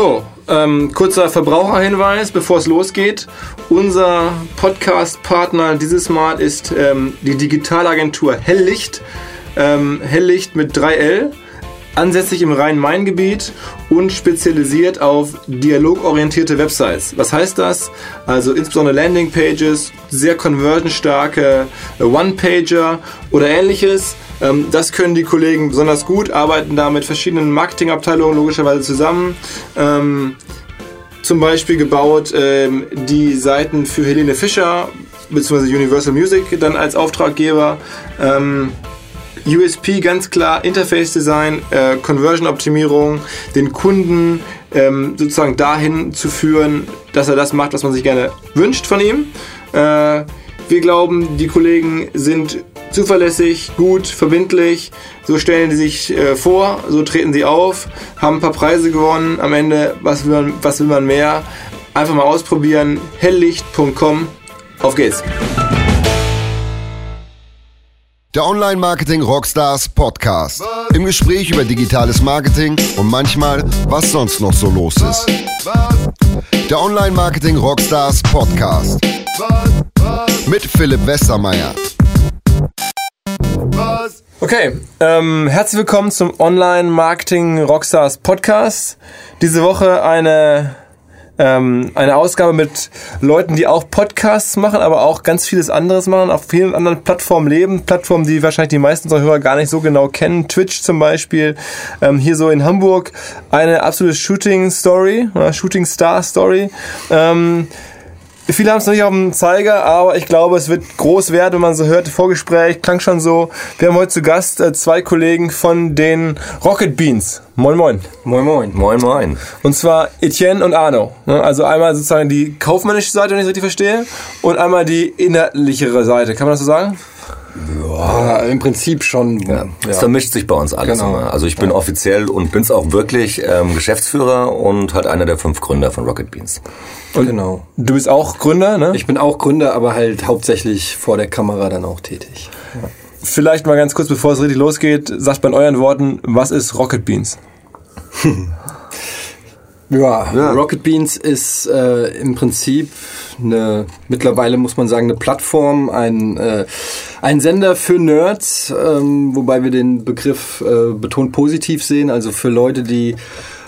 So, ähm, kurzer Verbraucherhinweis, bevor es losgeht. Unser Podcast-Partner dieses Mal ist ähm, die Digitalagentur Helllicht. Ähm, Helllicht mit 3L ansässig im Rhein-Main-Gebiet und spezialisiert auf dialogorientierte Websites. Was heißt das? Also insbesondere Landingpages, sehr conversionstarke One-Pager oder ähnliches. Ähm, das können die Kollegen besonders gut, arbeiten da mit verschiedenen Marketingabteilungen logischerweise zusammen. Ähm, zum Beispiel gebaut ähm, die Seiten für Helene Fischer bzw. Universal Music dann als Auftraggeber. USP ganz klar, Interface Design, äh, Conversion Optimierung, den Kunden ähm, sozusagen dahin zu führen, dass er das macht, was man sich gerne wünscht von ihm. Äh, wir glauben, die Kollegen sind zuverlässig, gut, verbindlich. So stellen sie sich äh, vor, so treten sie auf, haben ein paar Preise gewonnen. Am Ende, was will man, was will man mehr? Einfach mal ausprobieren. helllicht.com. Auf geht's. Der Online-Marketing Rockstars Podcast. Im Gespräch über digitales Marketing und manchmal, was sonst noch so los ist. Der Online-Marketing Rockstars Podcast. Mit Philipp Westermeier. Okay, ähm, herzlich willkommen zum Online-Marketing Rockstars Podcast. Diese Woche eine ähm, eine Ausgabe mit Leuten, die auch Podcasts machen, aber auch ganz vieles anderes machen, auf vielen anderen Plattformen leben. Plattformen, die wahrscheinlich die meisten unserer Hörer gar nicht so genau kennen. Twitch zum Beispiel. Ähm, hier so in Hamburg eine absolute Shooting Story, Shooting Star Story. Ähm, Viele haben es noch nicht auf dem Zeiger, aber ich glaube, es wird groß werden, wenn man so hört. Vorgespräch klang schon so. Wir haben heute zu Gast äh, zwei Kollegen von den Rocket Beans. Moin, moin. Moin, moin. Moin, moin. Und zwar Etienne und Arno. Ne? Also einmal sozusagen die kaufmännische Seite, wenn ich es richtig verstehe, und einmal die inhaltlichere Seite. Kann man das so sagen? Ja, im Prinzip schon. Ja. Es vermischt sich bei uns alles genau. immer. Also ich bin ja. offiziell und bin es auch wirklich ähm, Geschäftsführer und halt einer der fünf Gründer von Rocket Beans. Und genau. Du bist auch Gründer, ne? Ich bin auch Gründer, aber halt hauptsächlich vor der Kamera dann auch tätig. Ja. Vielleicht mal ganz kurz, bevor es richtig losgeht, sagt bei euren Worten, was ist Rocket Beans? Ja, ja, Rocket Beans ist äh, im Prinzip eine, mittlerweile muss man sagen, eine Plattform, ein, äh, ein Sender für Nerds, ähm, wobei wir den Begriff äh, betont positiv sehen, also für Leute, die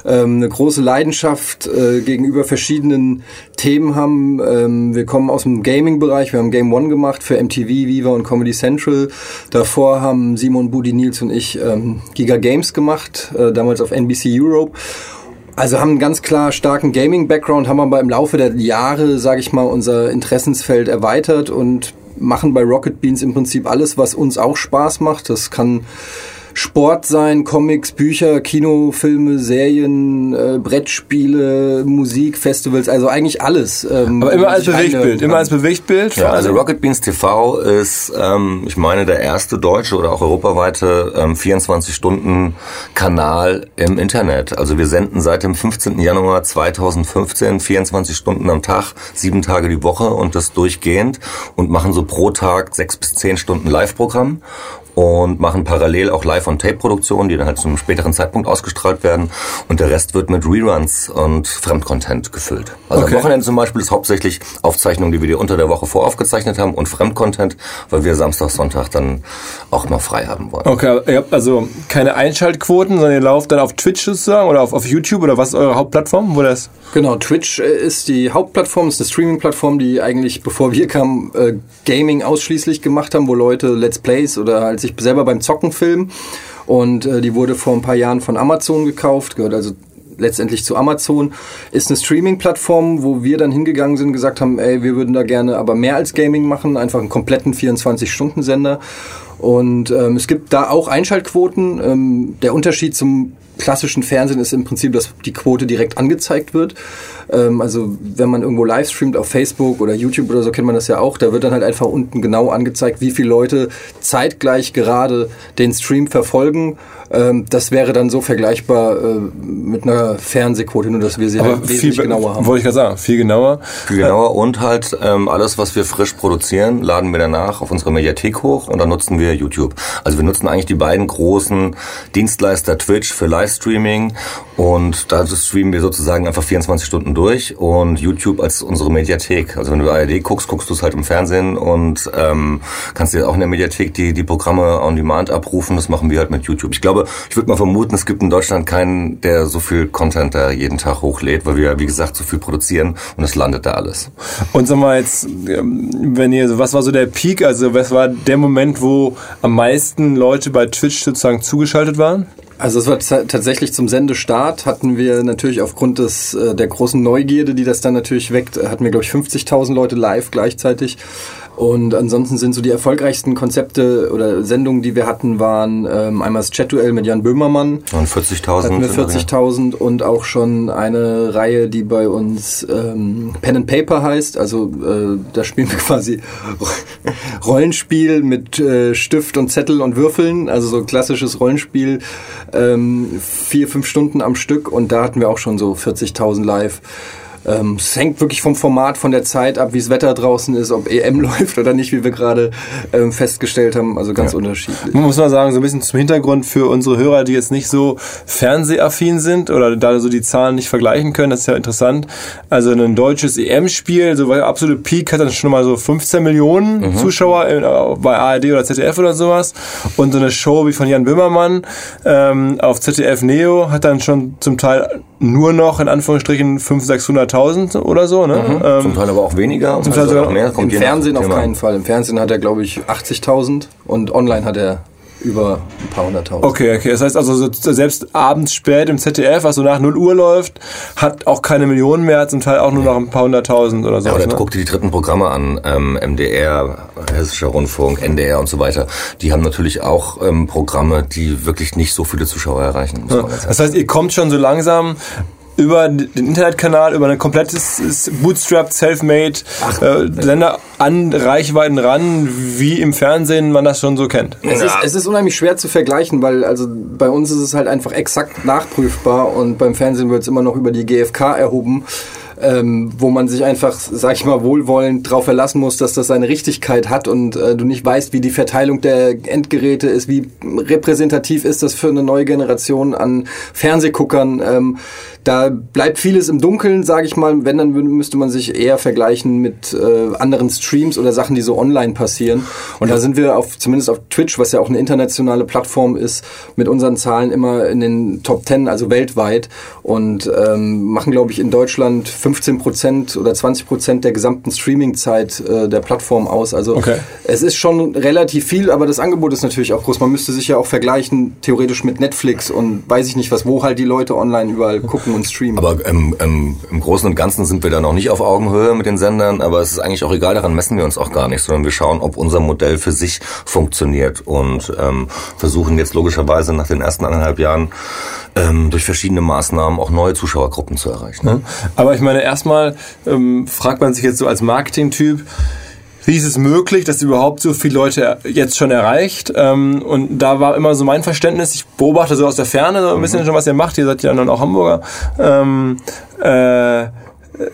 ähm, eine große Leidenschaft äh, gegenüber verschiedenen Themen haben. Ähm, wir kommen aus dem Gaming-Bereich, wir haben Game One gemacht für MTV, Viva und Comedy Central. Davor haben Simon, Budi, Nils und ich ähm, Giga Games gemacht, äh, damals auf NBC Europe. Also haben einen ganz klar starken Gaming-Background, haben aber im Laufe der Jahre, sage ich mal, unser Interessensfeld erweitert und machen bei Rocket Beans im Prinzip alles, was uns auch Spaß macht. Das kann Sport sein, Comics, Bücher, Kinofilme, Serien, äh, Brettspiele, Musik, Festivals, also eigentlich alles. Ähm, Aber immer als Bewegtbild, immer als Bewegtbild. Ja, also Rocket Beans TV ist, ähm, ich meine, der erste deutsche oder auch europaweite ähm, 24-Stunden-Kanal im Internet. Also wir senden seit dem 15. Januar 2015 24 Stunden am Tag, sieben Tage die Woche und das durchgehend und machen so pro Tag sechs bis zehn Stunden Live-Programm und machen parallel auch Live-on-Tape-Produktionen, die dann halt zu einem späteren Zeitpunkt ausgestrahlt werden. Und der Rest wird mit Reruns und Fremdcontent gefüllt. Also okay. am Wochenende zum Beispiel ist hauptsächlich Aufzeichnungen, die wir dir unter der Woche voraufgezeichnet haben und Fremdcontent, weil wir Samstag, Sonntag dann auch mal frei haben wollen. Okay, ihr habt also keine Einschaltquoten, sondern ihr lauft dann auf Twitch sozusagen oder auf, auf YouTube oder was ist eure Hauptplattform? Wo das? Genau, Twitch äh, ist die Hauptplattform, ist eine Streaming-Plattform, die eigentlich, bevor wir kamen, äh, Gaming ausschließlich gemacht haben, wo Leute Let's Plays oder halt sich selber beim Zocken filmen. Und äh, die wurde vor ein paar Jahren von Amazon gekauft, gehört also letztendlich zu Amazon, ist eine Streaming-Plattform, wo wir dann hingegangen sind, gesagt haben, ey, wir würden da gerne aber mehr als Gaming machen, einfach einen kompletten 24-Stunden-Sender. Und ähm, es gibt da auch Einschaltquoten. Ähm, der Unterschied zum klassischen Fernsehen ist im Prinzip, dass die Quote direkt angezeigt wird. Ähm, also wenn man irgendwo live streamt auf Facebook oder YouTube oder so, kennt man das ja auch, da wird dann halt einfach unten genau angezeigt, wie viele Leute zeitgleich gerade den Stream verfolgen Ähm, das wäre dann so vergleichbar äh, mit einer Fernsehquote, nur dass wir sie halt wesentlich genauer haben. Wollte ich gerade sagen, viel genauer. Viel genauer und halt ähm, alles, was wir frisch produzieren, laden wir danach auf unsere Mediathek hoch und dann nutzen wir YouTube. Also wir nutzen eigentlich die beiden großen Dienstleister Twitch für Livestreaming und da streamen wir sozusagen einfach 24 Stunden durch und YouTube als unsere Mediathek. Also wenn du ARD guckst, guckst du es halt im Fernsehen und ähm, kannst dir auch in der Mediathek die, die Programme on Demand abrufen. Das machen wir halt mit YouTube. Ich glaube, ich würde mal vermuten, es gibt in Deutschland keinen, der so viel Content da jeden Tag hochlädt, weil wir, wie gesagt, so viel produzieren und es landet da alles. Und sag mal jetzt, ähm, wenn ihr, was war so der Peak, also was war der Moment, wo am meisten Leute bei Twitch sozusagen zugeschaltet waren? Also es war tatsächlich zum Sendestart hatten wir natürlich aufgrund des äh, der großen Neugierde, die das dann natürlich weckt, hatten wir glaube ich 50.000 Leute live gleichzeitig und ansonsten sind so die erfolgreichsten Konzepte oder Sendungen, die wir hatten, waren ähm, einmal das Chat-Duell mit Jan Böhmermann. Und 40.000. Hatten wir 40.000 und auch schon eine Reihe, die bei uns ähm, Pen and Paper heißt. Also äh, da spielen wir quasi Rollenspiel mit äh, Stift und Zettel und Würfeln. Also so klassisches Rollenspiel. Ähm, vier, fünf Stunden am Stück und da hatten wir auch schon so 40.000 live. Ähm, es hängt wirklich vom Format, von der Zeit ab, wie das Wetter draußen ist, ob EM läuft oder nicht, wie wir gerade ähm, festgestellt haben. Also ganz ja. unterschiedlich. Man muss mal sagen, so ein bisschen zum Hintergrund für unsere Hörer, die jetzt nicht so fernsehaffin sind oder da so die Zahlen nicht vergleichen können, das ist ja interessant. Also ein deutsches EM-Spiel, so bei absolute Peak hat dann schon mal so 15 Millionen mhm. Zuschauer in, bei ARD oder ZDF oder sowas. Und so eine Show wie von Jan Böhmermann ähm, auf ZDF Neo hat dann schon zum Teil nur noch in Anführungsstrichen 500, 600.000 oder so. Ne? Mhm. Ähm, zum Teil aber auch weniger. Zum Teil also sogar mehr. Kommt Im Fernsehen auf keinen Fall. Im Fernsehen hat er, glaube ich, 80.000 und online hat er über ein paar hunderttausend. Okay, okay. Das heißt also, selbst abends spät im ZDF, was so nach 0 Uhr läuft, hat auch keine Millionen mehr, zum Teil auch nur noch ein paar hunderttausend oder so. Ja, oder ne? guck dir die dritten Programme an, ähm, MDR, Hessischer Rundfunk, NDR und so weiter. Die haben natürlich auch ähm, Programme, die wirklich nicht so viele Zuschauer erreichen. Ja. Das heißt, ihr kommt schon so langsam über den Internetkanal, über ein komplettes Bootstrap, Selfmade äh, Sender an Reichweiten ran, wie im Fernsehen man das schon so kennt. Es ist, es ist unheimlich schwer zu vergleichen, weil also bei uns ist es halt einfach exakt nachprüfbar und beim Fernsehen wird es immer noch über die GfK erhoben ähm, wo man sich einfach, sag ich mal, wohlwollend darauf verlassen muss, dass das seine Richtigkeit hat und äh, du nicht weißt, wie die Verteilung der Endgeräte ist, wie repräsentativ ist das für eine neue Generation an Fernsehguckern. Ähm, da bleibt vieles im Dunkeln, sage ich mal. Wenn, dann müsste man sich eher vergleichen mit äh, anderen Streams oder Sachen, die so online passieren. Und da sind wir auf, zumindest auf Twitch, was ja auch eine internationale Plattform ist, mit unseren Zahlen immer in den Top Ten, also weltweit. Und ähm, machen, glaube ich, in Deutschland 15 Prozent oder 20 Prozent der gesamten Streaming-Zeit äh, der Plattform aus. Also okay. es ist schon relativ viel, aber das Angebot ist natürlich auch groß. Man müsste sich ja auch vergleichen, theoretisch mit Netflix und weiß ich nicht was, wo halt die Leute online überall gucken und streamen. Aber ähm, ähm, im Großen und Ganzen sind wir da noch nicht auf Augenhöhe mit den Sendern, aber es ist eigentlich auch egal, daran messen wir uns auch gar nicht, sondern wir schauen, ob unser Modell für sich funktioniert und ähm, versuchen jetzt logischerweise nach den ersten anderthalb Jahren ähm, durch verschiedene Maßnahmen auch neue Zuschauergruppen zu erreichen. Ne? Aber ich meine, erstmal ähm, fragt man sich jetzt so als Marketing-Typ, wie ist es möglich, dass überhaupt so viele Leute jetzt schon erreicht? Ähm, und da war immer so mein Verständnis, ich beobachte so aus der Ferne so ein bisschen mhm. schon, was ihr macht, ihr seid ja dann auch Hamburger. Ähm, äh,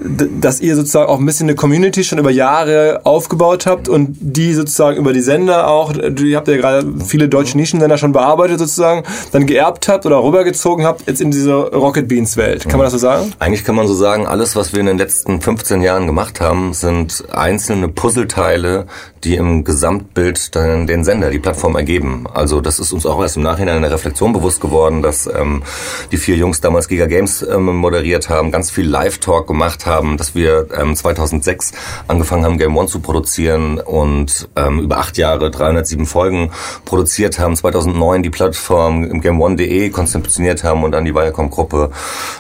dass ihr sozusagen auch ein bisschen eine Community schon über Jahre aufgebaut habt und die sozusagen über die Sender auch, ihr habt ja gerade viele deutsche Nischensender schon bearbeitet sozusagen, dann geerbt habt oder rübergezogen habt jetzt in diese Rocket Beans Welt. Kann man das so sagen? Eigentlich kann man so sagen, alles was wir in den letzten 15 Jahren gemacht haben, sind einzelne Puzzleteile, die im Gesamtbild dann den Sender, die Plattform ergeben. Also das ist uns auch erst im Nachhinein in der Reflexion bewusst geworden, dass ähm, die vier Jungs damals Giga Games ähm, moderiert haben, ganz viel Live-Talk gemacht haben, dass wir ähm, 2006 angefangen haben, Game One zu produzieren und ähm, über acht Jahre 307 Folgen produziert haben, 2009 die Plattform GameOne.de konzeptioniert haben und an die Viacom-Gruppe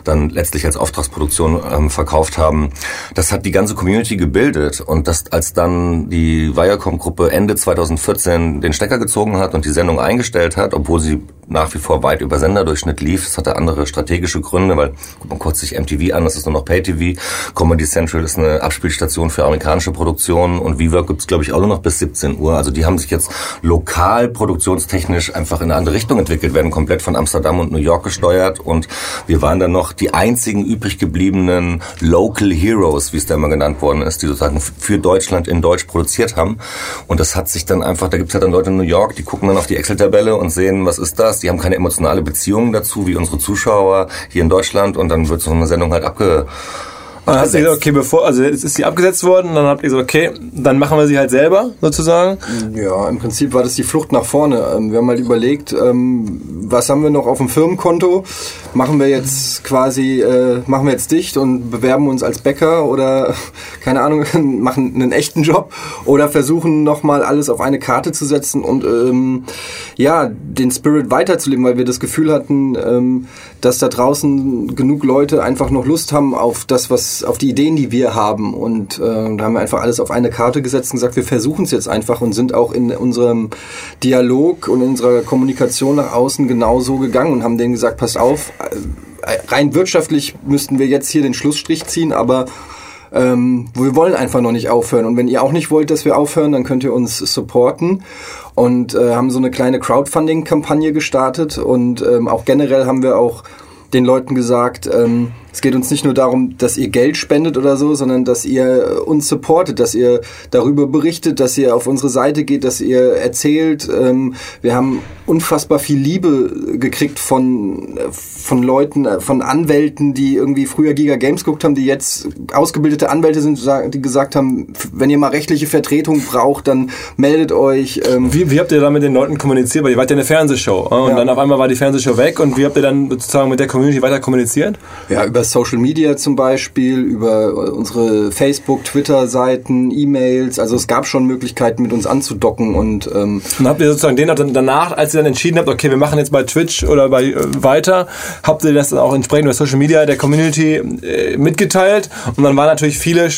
dann letztlich als Auftragsproduktion ähm, verkauft haben. Das hat die ganze Community gebildet und das als dann die Viacom Viacom-Gruppe Ende 2014 den Stecker gezogen hat und die Sendung eingestellt hat, obwohl sie nach wie vor weit über Senderdurchschnitt lief. Das hatte andere strategische Gründe, weil guckt man kurz sich MTV an, das ist nur noch Pay-TV. Comedy Central ist eine Abspielstation für amerikanische Produktionen und Viva gibt's glaube ich auch nur noch bis 17 Uhr. Also die haben sich jetzt lokal produktionstechnisch einfach in eine andere Richtung entwickelt, werden komplett von Amsterdam und New York gesteuert und wir waren dann noch die einzigen übrig gebliebenen Local Heroes, wie es da immer genannt worden ist, die sozusagen für Deutschland in Deutsch produziert haben. Und das hat sich dann einfach, da gibt's ja dann Leute in New York, die gucken dann auf die Excel-Tabelle und sehen, was ist das? Die haben keine emotionale Beziehung dazu, wie unsere Zuschauer hier in Deutschland. Und dann wird so eine Sendung halt abge und dann hast du gesagt, okay, bevor, also jetzt ist sie abgesetzt worden, dann habt ihr gesagt, okay, dann machen wir sie halt selber, sozusagen. Ja, im Prinzip war das die Flucht nach vorne. Ähm, wir haben halt überlegt, ähm, was haben wir noch auf dem Firmenkonto? Machen wir jetzt quasi, äh, machen wir jetzt dicht und bewerben uns als Bäcker oder, keine Ahnung, machen einen echten Job oder versuchen nochmal alles auf eine Karte zu setzen und, ähm, ja, den Spirit weiterzuleben, weil wir das Gefühl hatten, dass da draußen genug Leute einfach noch Lust haben auf das, was, auf die Ideen, die wir haben. Und äh, da haben wir einfach alles auf eine Karte gesetzt und gesagt, wir versuchen es jetzt einfach und sind auch in unserem Dialog und in unserer Kommunikation nach außen genauso gegangen und haben denen gesagt, passt auf, äh, rein wirtschaftlich müssten wir jetzt hier den Schlussstrich ziehen, aber ähm, wir wollen einfach noch nicht aufhören. Und wenn ihr auch nicht wollt, dass wir aufhören, dann könnt ihr uns supporten und äh, haben so eine kleine Crowdfunding-Kampagne gestartet und ähm, auch generell haben wir auch den Leuten gesagt, ähm, es geht uns nicht nur darum, dass ihr Geld spendet oder so, sondern dass ihr uns supportet, dass ihr darüber berichtet, dass ihr auf unsere Seite geht, dass ihr erzählt. Ähm, wir haben unfassbar viel Liebe gekriegt von, von Leuten, äh, von Anwälten, die irgendwie früher Giga Games geguckt haben, die jetzt ausgebildete Anwälte sind, die gesagt haben, wenn ihr mal rechtliche Vertretung braucht, dann meldet euch. Ähm. Wie, wie habt ihr da mit den Leuten kommuniziert? Weil ihr wart ja eine Fernsehshow und ja. dann auf einmal war die Fernsehshow weg und wie habt ihr dann sozusagen mit der Community weiter kommuniziert? Ja, über Social Media zum Beispiel, über unsere Facebook, Twitter-Seiten, E-Mails. Also es gab schon Möglichkeiten, mit uns anzudocken und ähm und habt ihr sozusagen den danach, als ihr dann entschieden habt, okay, wir machen jetzt bei Twitch oder bei äh, weiter, habt ihr das dann auch entsprechend über Social Media der Community äh, mitgeteilt und dann waren natürlich viele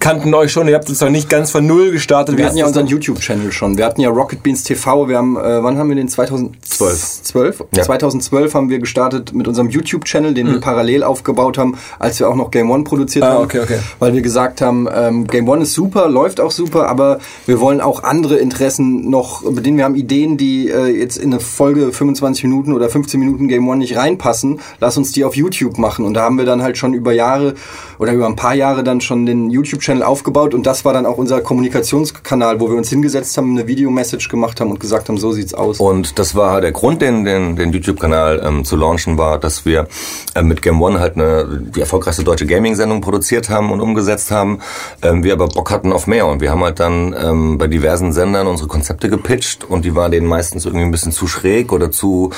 kannten euch schon, ihr habt sozusagen nicht ganz von null gestartet. Wir hatten ja unseren YouTube-Channel schon. Wir hatten ja Rocket Beans TV. Wir haben, äh, wann haben wir den? 2012. 12? Ja. 2012 haben wir gestartet mit unserem YouTube-Channel, den mhm. wir parallel aufgebaut haben, als wir auch noch Game One produziert ah, haben. Okay, okay. Weil wir gesagt haben, ähm, Game One ist super, läuft auch super, aber wir wollen auch andere Interessen noch bedienen. Wir haben Ideen, die äh, jetzt in eine Folge 25 Minuten oder 15 Minuten Game One nicht reinpassen. Lass uns die auf YouTube machen. Und da haben wir dann halt schon über Jahre oder über ein paar Jahre dann schon den YouTube-Channel aufgebaut und das war dann auch unser Kommunikationskanal, wo wir uns hingesetzt haben, eine Video-Message gemacht haben und gesagt haben, so sieht's aus. Und das war der Grund, den, den, den YouTube-Kanal ähm, zu launchen, war, dass wir äh, mit Game One halt eine, die erfolgreichste deutsche Gaming-Sendung produziert haben und umgesetzt haben. Ähm, wir aber Bock hatten auf mehr und wir haben halt dann ähm, bei diversen Sendern unsere Konzepte gepitcht und die waren denen meistens irgendwie ein bisschen zu schräg oder zu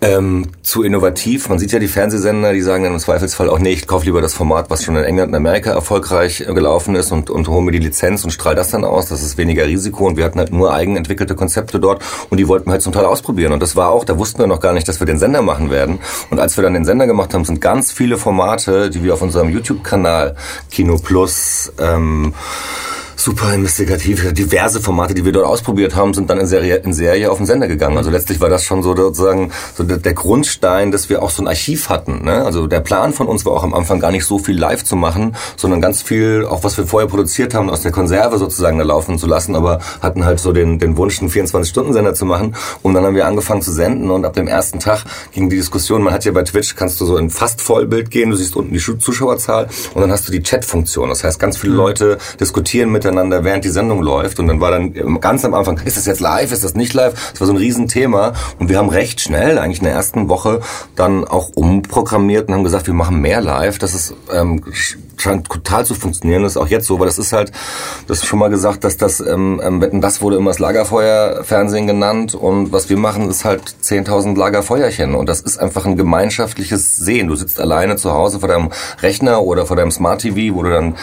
ähm, zu innovativ. Man sieht ja die Fernsehsender, die sagen dann im Zweifelsfall auch, nee, ich kaufe lieber das Format, was schon in England und Amerika erfolgreich äh, gelaufen ist und, und hole mir die Lizenz und strahle das dann aus. Das ist weniger Risiko und wir hatten halt nur eigenentwickelte Konzepte dort und die wollten wir halt zum Teil ausprobieren. Und das war auch, da wussten wir noch gar nicht, dass wir den Sender machen werden. Und als wir dann den Sender gemacht haben, sind ganz viele Formate, die wir auf unserem YouTube-Kanal Kino Plus ähm, super investigativ. Diverse Formate, die wir dort ausprobiert haben, sind dann in Serie, in Serie auf den Sender gegangen. Also letztlich war das schon so sozusagen so der, Grundstein, dass wir auch so ein Archiv hatten. Ne? Also der Plan von uns war auch am Anfang gar nicht so viel live zu machen, sondern ganz viel, auch was wir vorher produziert haben, aus der Konserve sozusagen da laufen zu lassen, aber hatten halt so den, den Wunsch, einen 24-Stunden-Sender zu machen. Und dann haben wir angefangen zu senden und ab dem ersten Tag ging die Diskussion, man hat ja bei Twitch, kannst du so in fast Vollbild gehen, du siehst unten die Zuschauerzahl und dann hast du die Chat-Funktion. Das heißt, ganz viele mhm. Leute diskutieren miteinander miteinander, während die Sendung läuft. Und dann war dann ganz am Anfang, ist das jetzt live, ist das nicht live? Das war so ein Riesenthema. Und wir haben recht schnell, eigentlich in der ersten Woche, dann auch umprogrammiert und haben gesagt, wir machen mehr live. Das ist ähm, scheint total zu funktionieren. Das ist auch jetzt so, weil das ist halt, das ist schon mal gesagt, dass das, ähm, ähm das wurde immer das Lagerfeuerfernsehen genannt und was wir machen, ist halt 10.000 Lagerfeuerchen und das ist einfach ein gemeinschaftliches Sehen. Du sitzt alleine zu Hause vor deinem Rechner oder vor deinem Smart TV, wo du dann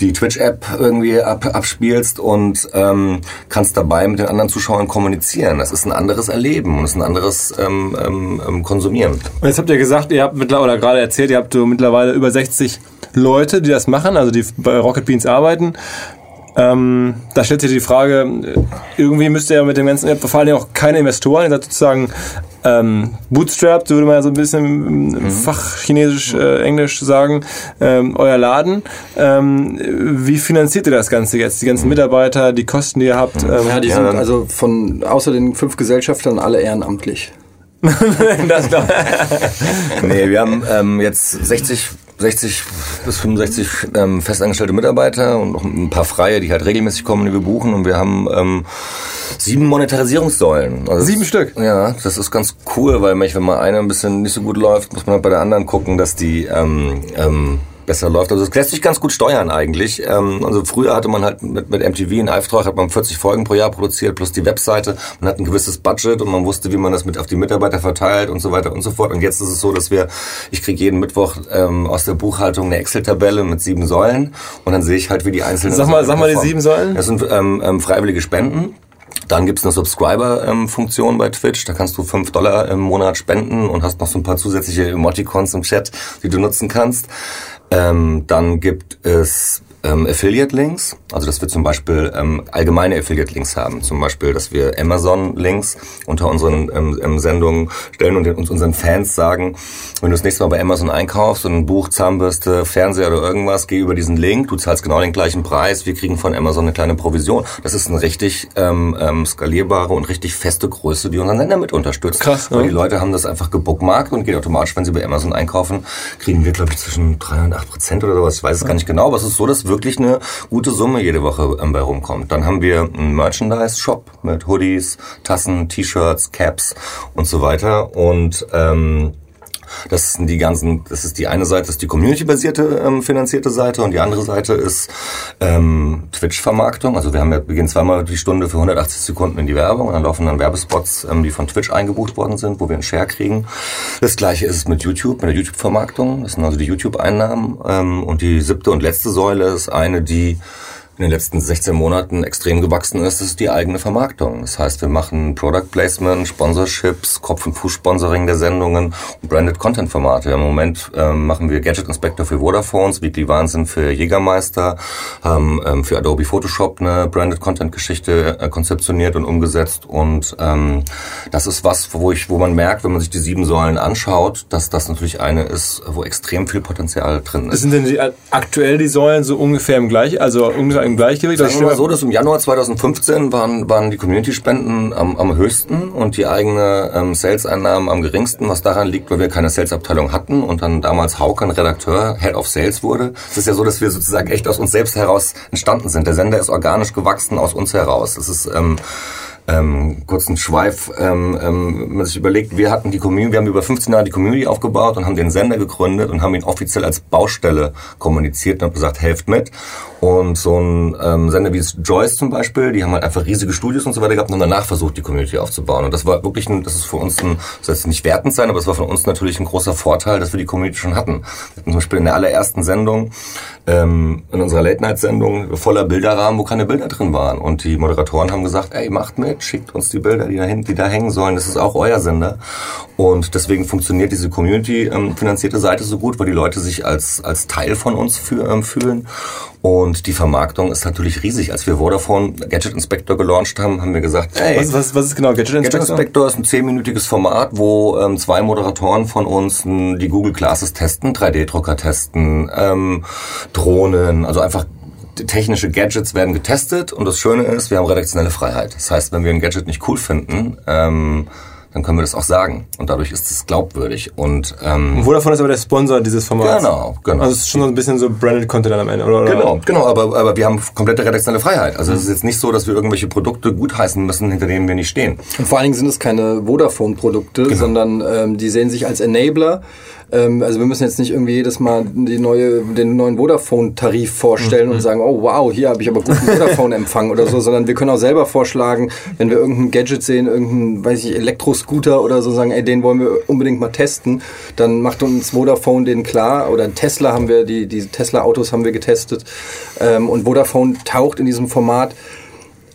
die Twitch-App irgendwie ab, abspielst und ähm, kannst dabei mit den anderen Zuschauern kommunizieren. Das ist ein anderes Erleben und ist ein anderes ähm, ähm, ähm Konsumieren. Und jetzt habt ihr gesagt, ihr habt mittlerweile, oder gerade erzählt, ihr habt mittlerweile über 60 Leute, die das machen, also die bei Rocket Beans arbeiten. Ähm, da stellt sich die Frage, irgendwie müsste ja mit dem ganzen, vor allem auch keine Investoren, ihr seid sozusagen ähm, bootstrapped, so würde man ja so ein bisschen im mhm. Fachchinesisch, äh, Englisch sagen, ähm, euer Laden. Ähm, wie finanziert ihr das Ganze jetzt? Die ganzen Mitarbeiter, die Kosten, die ihr habt? Mhm. Ähm, ja, die sind also von außer den fünf Gesellschaftern alle ehrenamtlich. das nee, wir haben ähm, jetzt 60 60 bis 65 ähm, festangestellte Mitarbeiter und noch ein paar Freie, die halt regelmäßig kommen, die wir buchen. Und wir haben ähm, sieben Monetarisierungssäulen. Also sieben Stück? Ja, das ist ganz cool, weil wenn mal eine ein bisschen nicht so gut läuft, muss man halt bei der anderen gucken, dass die ähm, ähm, besser läuft. Also es lässt sich ganz gut steuern eigentlich. Ähm, also früher hatte man halt mit, mit MTV in Auftrag hat man 40 Folgen pro Jahr produziert plus die Webseite. Man hat ein gewisses Budget und man wusste, wie man das mit auf die Mitarbeiter verteilt und so weiter und so fort. Und jetzt ist es so, dass wir, ich kriege jeden Mittwoch ähm, aus der Buchhaltung eine Excel-Tabelle mit sieben Säulen und dann sehe ich halt, wie die einzelnen. Sag mal, sag mal die sieben Säulen. Das sind ähm, ähm, freiwillige Spenden. Dann gibt's eine Subscriber-Funktion bei Twitch. Da kannst du fünf Dollar im Monat spenden und hast noch so ein paar zusätzliche Emoticons im Chat, die du nutzen kannst. Ähm, dann gibt es ähm, Affiliate-Links, also dass wir zum Beispiel ähm, allgemeine Affiliate-Links haben, zum Beispiel, dass wir Amazon-Links unter unseren ähm, ähm, Sendungen stellen und uns unseren Fans sagen, wenn du das nächste Mal bei Amazon einkaufst und ein Buch, Zahnbürste, Fernseher oder irgendwas, geh über diesen Link, du zahlst genau den gleichen Preis, wir kriegen von Amazon eine kleine Provision. Das ist eine richtig ähm, ähm, skalierbare und richtig feste Größe, die unseren Sender mit unterstützt. Krass, ne? Weil die Leute haben das einfach gebookmarkt und geht automatisch, wenn sie bei Amazon einkaufen, kriegen wir, glaube ich, zwischen drei und acht Prozent oder sowas. Ich weiß es gar nicht genau, aber es ist so, dass wirklich eine gute Summe jede Woche ähm, bei rumkommt. Dann haben wir einen Merchandise-Shop mit Hoodies, Tassen, T-Shirts, Caps und so weiter. Und ähm, das sind die ganzen, das ist die eine Seite, das ist die community-basierte ähm, finanzierte Seite und die andere Seite ist ähm, Twitch-Vermarktung. Also wir haben ja, wir gehen zweimal die Stunde für 180 Sekunden in die Werbung und dann laufen dann Werbespots, ähm, die von Twitch eingebucht worden sind, wo wir einen Share kriegen. Das gleiche ist es mit YouTube, mit der YouTube-Vermarktung. Das sind also die YouTube-Einnahmen. Ähm, und die siebte und letzte Säule ist eine, die in den letzten 16 Monaten extrem gewachsen ist, ist die eigene Vermarktung. Das heißt, wir machen Product Placement, Sponsorships, Kopf- und Fuß-Sponsoring der Sendungen und Branded Content-Formate. Im Moment ähm, machen wir Gadget Inspector für Vodafones, Weekly Wahnsinn für Jägermeister, haben ähm, für Adobe Photoshop eine Branded Content-Geschichte äh, konzeptioniert und umgesetzt. Und ähm, das ist was, wo ich, wo man merkt, wenn man sich die sieben Säulen anschaut, dass das natürlich eine ist, wo extrem viel Potenzial drin ist. Sind denn die, aktuell die Säulen so ungefähr im gleich, also ungefähr im Gleichgewicht? Wir mal so, dass im Januar 2015 waren, waren die Community-Spenden am, am höchsten und die eigene ähm, Sales-Einnahmen am geringsten, was daran liegt, weil wir keine Sales-Abteilung hatten und dann damals Hauke, ein Redakteur, Head of Sales wurde. Es ist ja so, dass wir sozusagen echt aus uns selbst heraus entstanden sind. Der Sender ist organisch gewachsen aus uns heraus. Das ist... Ähm, ähm, kurzen Schweif, ähm, ähm, man sich überlegt, wir hatten die Community, wir haben über 15 Jahre die Community aufgebaut und haben den Sender gegründet und haben ihn offiziell als Baustelle kommuniziert und haben gesagt, helft mit. Und so ein ähm, Sender wie Joyce zum Beispiel, die haben halt einfach riesige Studios und so weiter gehabt und haben danach versucht, die Community aufzubauen. Und das war wirklich ein, das ist für uns ein, das soll jetzt nicht wertend sein, aber es war von uns natürlich ein großer Vorteil, dass wir die Community schon hatten. Wir hatten zum Beispiel in der allerersten Sendung, ähm, in unserer Late-Night-Sendung, voller Bilderrahmen, wo keine Bilder drin waren. Und die Moderatoren haben gesagt, ey, macht mit, schickt uns die Bilder, die da, hin, die da hängen sollen. Das ist auch euer Sender. Und deswegen funktioniert diese Community-finanzierte ähm, Seite so gut, weil die Leute sich als, als Teil von uns für, ähm, fühlen. Und die Vermarktung ist natürlich riesig. Als wir Vodafone Gadget Inspector gelauncht haben, haben wir gesagt, ey, was, was, was ist genau Gadget Inspector? Gadget Inspector ist ein zehnminütiges Format, wo ähm, zwei Moderatoren von uns m, die Google Classes testen, 3D-Drucker testen, ähm, Drohnen, also einfach technische Gadgets werden getestet und das Schöne ist, wir haben redaktionelle Freiheit. Das heißt, wenn wir ein Gadget nicht cool finden, ähm, dann können wir das auch sagen. Und dadurch ist es glaubwürdig. Und, ähm, und Vodafone ist aber der Sponsor dieses Formats. Genau, genau. Also es ist schon so ein bisschen so branded Content am Ende, oder? Genau, genau, aber, aber wir haben komplette redaktionelle Freiheit. Also es ist jetzt nicht so, dass wir irgendwelche Produkte gutheißen müssen, hinter denen wir nicht stehen. Und vor allen Dingen sind es keine Vodafone-Produkte, genau. sondern ähm, die sehen sich als Enabler ähm, also wir müssen jetzt nicht irgendwie jedes Mal die neue, den neuen Vodafone-Tarif vorstellen mhm. und sagen, oh wow, hier habe ich aber guten Vodafone-Empfang oder so, sondern wir können auch selber vorschlagen, wenn wir irgendein Gadget sehen, irgendein, weiß ich, Elektroscooter oder so, sagen, ey, den wollen wir unbedingt mal testen, dann macht uns Vodafone den klar oder Tesla haben wir, die, die Tesla-Autos haben wir getestet ähm, und Vodafone taucht in diesem Format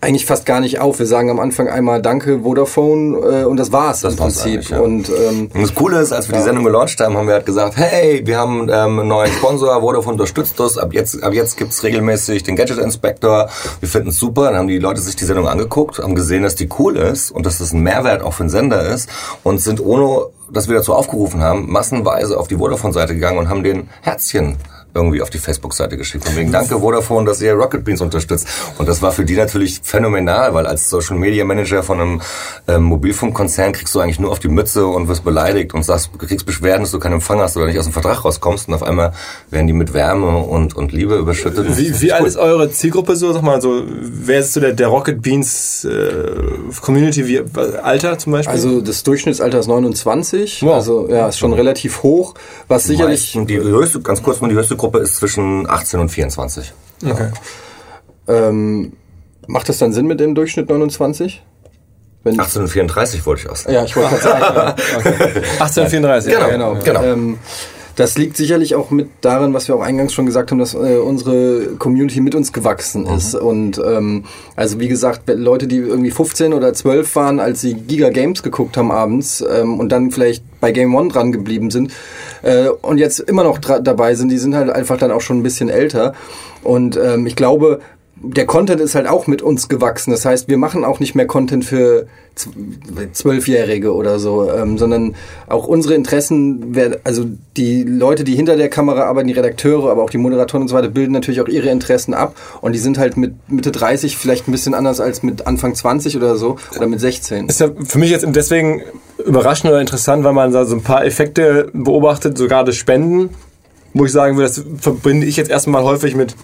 eigentlich fast gar nicht auf. Wir sagen am Anfang einmal Danke Vodafone äh, und das war's das im Prinzip. Ja. Und, ähm, und das Coole ist, als wir ja. die Sendung gelauncht haben, haben wir halt gesagt, hey, wir haben ähm, einen neuen Sponsor, Vodafone unterstützt uns, ab jetzt, ab jetzt gibt's regelmäßig den Gadget Inspector, wir finden es super, dann haben die Leute sich die Sendung angeguckt, haben gesehen, dass die cool ist und dass das ein Mehrwert auch für den Sender ist und sind ohne, dass wir dazu aufgerufen haben, massenweise auf die Vodafone-Seite gegangen und haben den Herzchen irgendwie auf die Facebook-Seite geschickt. Von wegen, danke Vodafone, dass ihr Rocket Beans unterstützt. Und das war für die natürlich phänomenal, weil als Social Media Manager von einem ähm, Mobilfunkkonzern kriegst du eigentlich nur auf die Mütze und wirst beleidigt und sagst, du kriegst Beschwerden, dass du keinen Empfang hast oder nicht aus dem Vertrag rauskommst. Und auf einmal werden die mit Wärme und, und Liebe überschüttet. Wie, wie alt ist eure Zielgruppe so? Sag mal so, wer ist so der, der Rocket Beans äh, Community? Wie, Alter zum Beispiel? Also das Durchschnittsalter ist 29. Wow. Also ja, ist schon relativ hoch. Was sicherlich. Meisten, die höchste, ganz kurz mal die höchste Gruppe Zielgruppe ist zwischen 18 und 24. Okay. Ähm, macht das dann Sinn mit dem Durchschnitt 29? Wenn 18 und 34 wollte ich auch sagen. Ja, ich wollte gerade sagen. okay. 18 und 34, genau. Ja, genau. genau. Ähm, das liegt sicherlich auch mit daran, was wir auch eingangs schon gesagt haben, dass äh, unsere Community mit uns gewachsen mhm. ist. Und ähm, also wie gesagt, Leute, die irgendwie 15 oder 12 waren, als sie Giga Games geguckt haben abends ähm, und dann vielleicht bei Game One dran geblieben sind äh, und jetzt immer noch dabei sind, die sind halt einfach dann auch schon ein bisschen älter. Und ähm, ich glaube, der Content ist halt auch mit uns gewachsen. Das heißt, wir machen auch nicht mehr Content für Zwölfjährige oder so, ähm, sondern auch unsere Interessen, also die Leute, die hinter der Kamera arbeiten, die Redakteure, aber auch die Moderatoren und so weiter, bilden natürlich auch ihre Interessen ab und die sind halt mit Mitte 30 vielleicht ein bisschen anders als mit Anfang 20 oder so oder mit 16. Ist ja für mich jetzt deswegen überraschend oder interessant, weil man da so ein paar Effekte beobachtet, sogar das Spenden, wo ich sagen würde, das verbinde ich jetzt erstmal häufig mit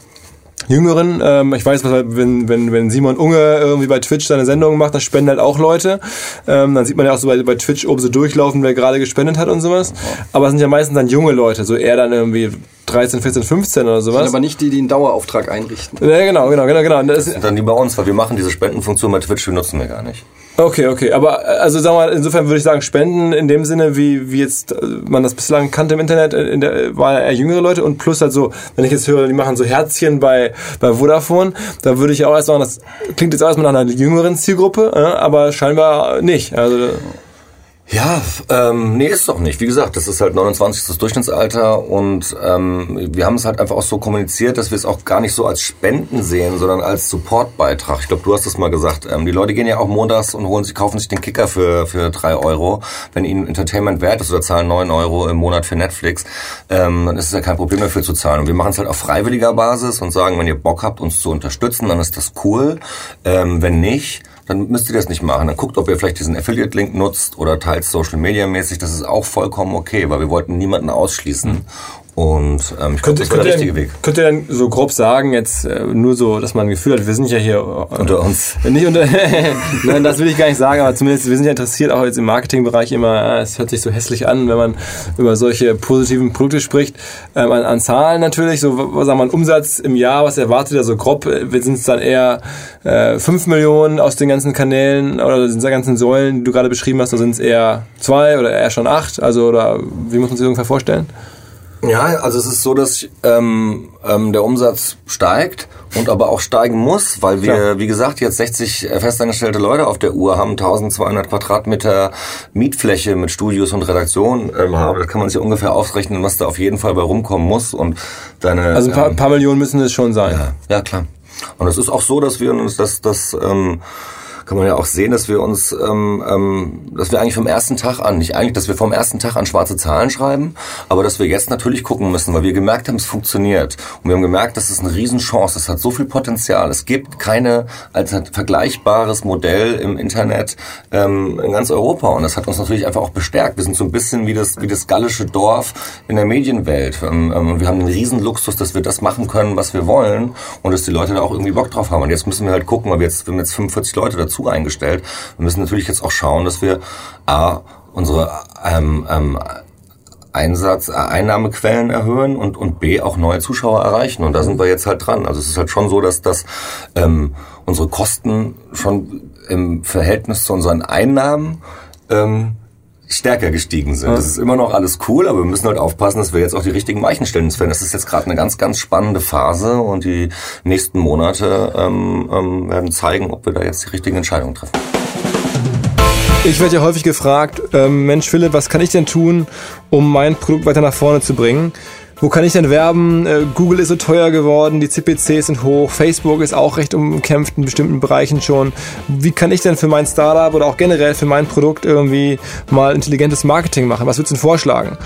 Jüngeren. Ähm, ich weiß, wenn, wenn, wenn Simon Unge irgendwie bei Twitch seine Sendungen macht, das spenden halt auch Leute. Ähm, dann sieht man ja auch so bei, bei Twitch oben so durchlaufen, wer gerade gespendet hat und sowas. Aber es sind ja meistens dann junge Leute, so eher dann irgendwie 13, 14, 15 oder sowas. Das sind aber nicht die, die einen Dauerauftrag einrichten. Ja, genau, genau, genau, genau. Das, das sind dann die bei uns, weil wir machen diese Spendenfunktion bei Twitch, die nutzen wir gar nicht. Okay, okay, aber äh, also wir mal, insofern würde ich sagen, Spenden in dem Sinne, wie, wie jetzt äh, man das bislang kannte im Internet, äh, in der, war eher jüngere Leute und plus halt so, wenn ich jetzt höre, die machen so Herzchen bei, bei Vodafone, da würde ich auch erst sagen, das klingt jetzt erstmal nach einer jüngeren Zielgruppe, aber scheinbar nicht. Also ja, ähm, nee, ist doch nicht. Wie gesagt, das ist halt 29. das Durchschnittsalter und ähm, wir haben es halt einfach auch so kommuniziert, dass wir es auch gar nicht so als Spenden sehen, sondern als Supportbeitrag. Ich glaube, du hast es mal gesagt. Ähm, die Leute gehen ja auch montags und holen sich, kaufen sich den Kicker für für drei Euro. Wenn ihnen Entertainment wert ist oder zahlen neun Euro im Monat für Netflix, ähm, dann ist es ja kein Problem dafür zu zahlen. Und wir machen es halt auf freiwilliger Basis und sagen, wenn ihr Bock habt, uns zu unterstützen, dann ist das cool. Ähm, wenn nicht, dann müsst ihr das nicht machen. Dann guckt, ob ihr vielleicht diesen Affiliate-Link nutzt oder teils Social Media mäßig. Das ist auch vollkommen okay, weil wir wollten niemanden ausschließen. Und ähm, ich glaube, das war der richtige Weg. Könnt ihr denn so grob sagen, jetzt äh, nur so, dass man ein Gefühl hat, wir sind ja hier äh, unter uns. Nicht unter Nein, das will ich gar nicht sagen, aber zumindest wir sind ja interessiert, auch jetzt im Marketingbereich immer, äh, es hört sich so hässlich an, wenn man über solche positiven Produkte spricht. Ähm, an, an Zahlen natürlich, so was sagen wir, Umsatz im Jahr, was erwartet ihr so grob? Sind es dann eher äh, 5 Millionen aus den ganzen Kanälen oder den ganzen Säulen, die du gerade beschrieben hast, oder sind es eher zwei oder eher schon acht? Also oder wie muss man sich ungefähr vorstellen? Ja, also es ist so, dass ähm, ähm, der Umsatz steigt und aber auch steigen muss, weil wir, Klar. wie gesagt, jetzt 60 festangestellte Leute auf der Uhr haben, 1200 Quadratmeter Mietfläche mit Studios und Redaktion ähm, haben. Da kann man sich ungefähr ausrechnen, was da auf jeden Fall bei rumkommen muss und deine. Also ein paar, ähm, paar Millionen müssen es schon sein. Ja, ja, klar. Und es ist auch so, dass wir uns das, das ähm, kann man ja auch sehen, dass wir uns, ähm, ähm, dass wir eigentlich vom ersten Tag an, nicht eigentlich, dass wir vom ersten Tag an schwarze Zahlen schreiben, aber dass wir jetzt natürlich gucken müssen, weil wir gemerkt haben, es funktioniert. Und wir haben gemerkt, das ist eine Riesenchance, es hat so viel Potenzial. Es gibt keine als vergleichbares Modell im Internet ähm, in ganz Europa. Und das hat uns natürlich einfach auch bestärkt. Wir sind so ein bisschen wie das, wie das gallische Dorf in der Medienwelt. Ähm, ähm, wir haben den Riesenluxus, dass wir das machen können, was wir wollen und dass die Leute da auch irgendwie Bock drauf haben. Und jetzt müssen wir halt gucken, weil wir jetzt, haben jetzt 45 Leute dazu dazu eingestellt. Wir müssen natürlich jetzt auch schauen, dass wir A, unsere ähm, ähm, Einsatz, äh, Einnahmequellen erhöhen und, und B, auch neue Zuschauer erreichen. Und da sind wir jetzt halt dran. Also es ist halt schon so, dass, dass ähm, unsere Kosten schon im Verhältnis zu unseren Einnahmen ähm, stärker gestiegen sind. Das ist immer noch alles cool, aber wir müssen halt aufpassen, dass wir jetzt auch die richtigen Weichen stellen. Das ist jetzt gerade eine ganz, ganz spannende Phase und die nächsten Monate ähm, ähm, werden zeigen, ob wir da jetzt die richtigen Entscheidungen treffen. Ich werde ja häufig gefragt, ähm, Mensch Philipp, was kann ich denn tun, um mein Produkt weiter nach vorne zu bringen? Wo kann ich denn werben? Äh, Google ist so teuer geworden, die CPCs sind hoch, Facebook ist auch recht umkämpft in bestimmten Bereichen schon. Wie kann ich denn für mein Startup oder auch generell für mein Produkt irgendwie mal intelligentes Marketing machen? Was würdest du denn vorschlagen?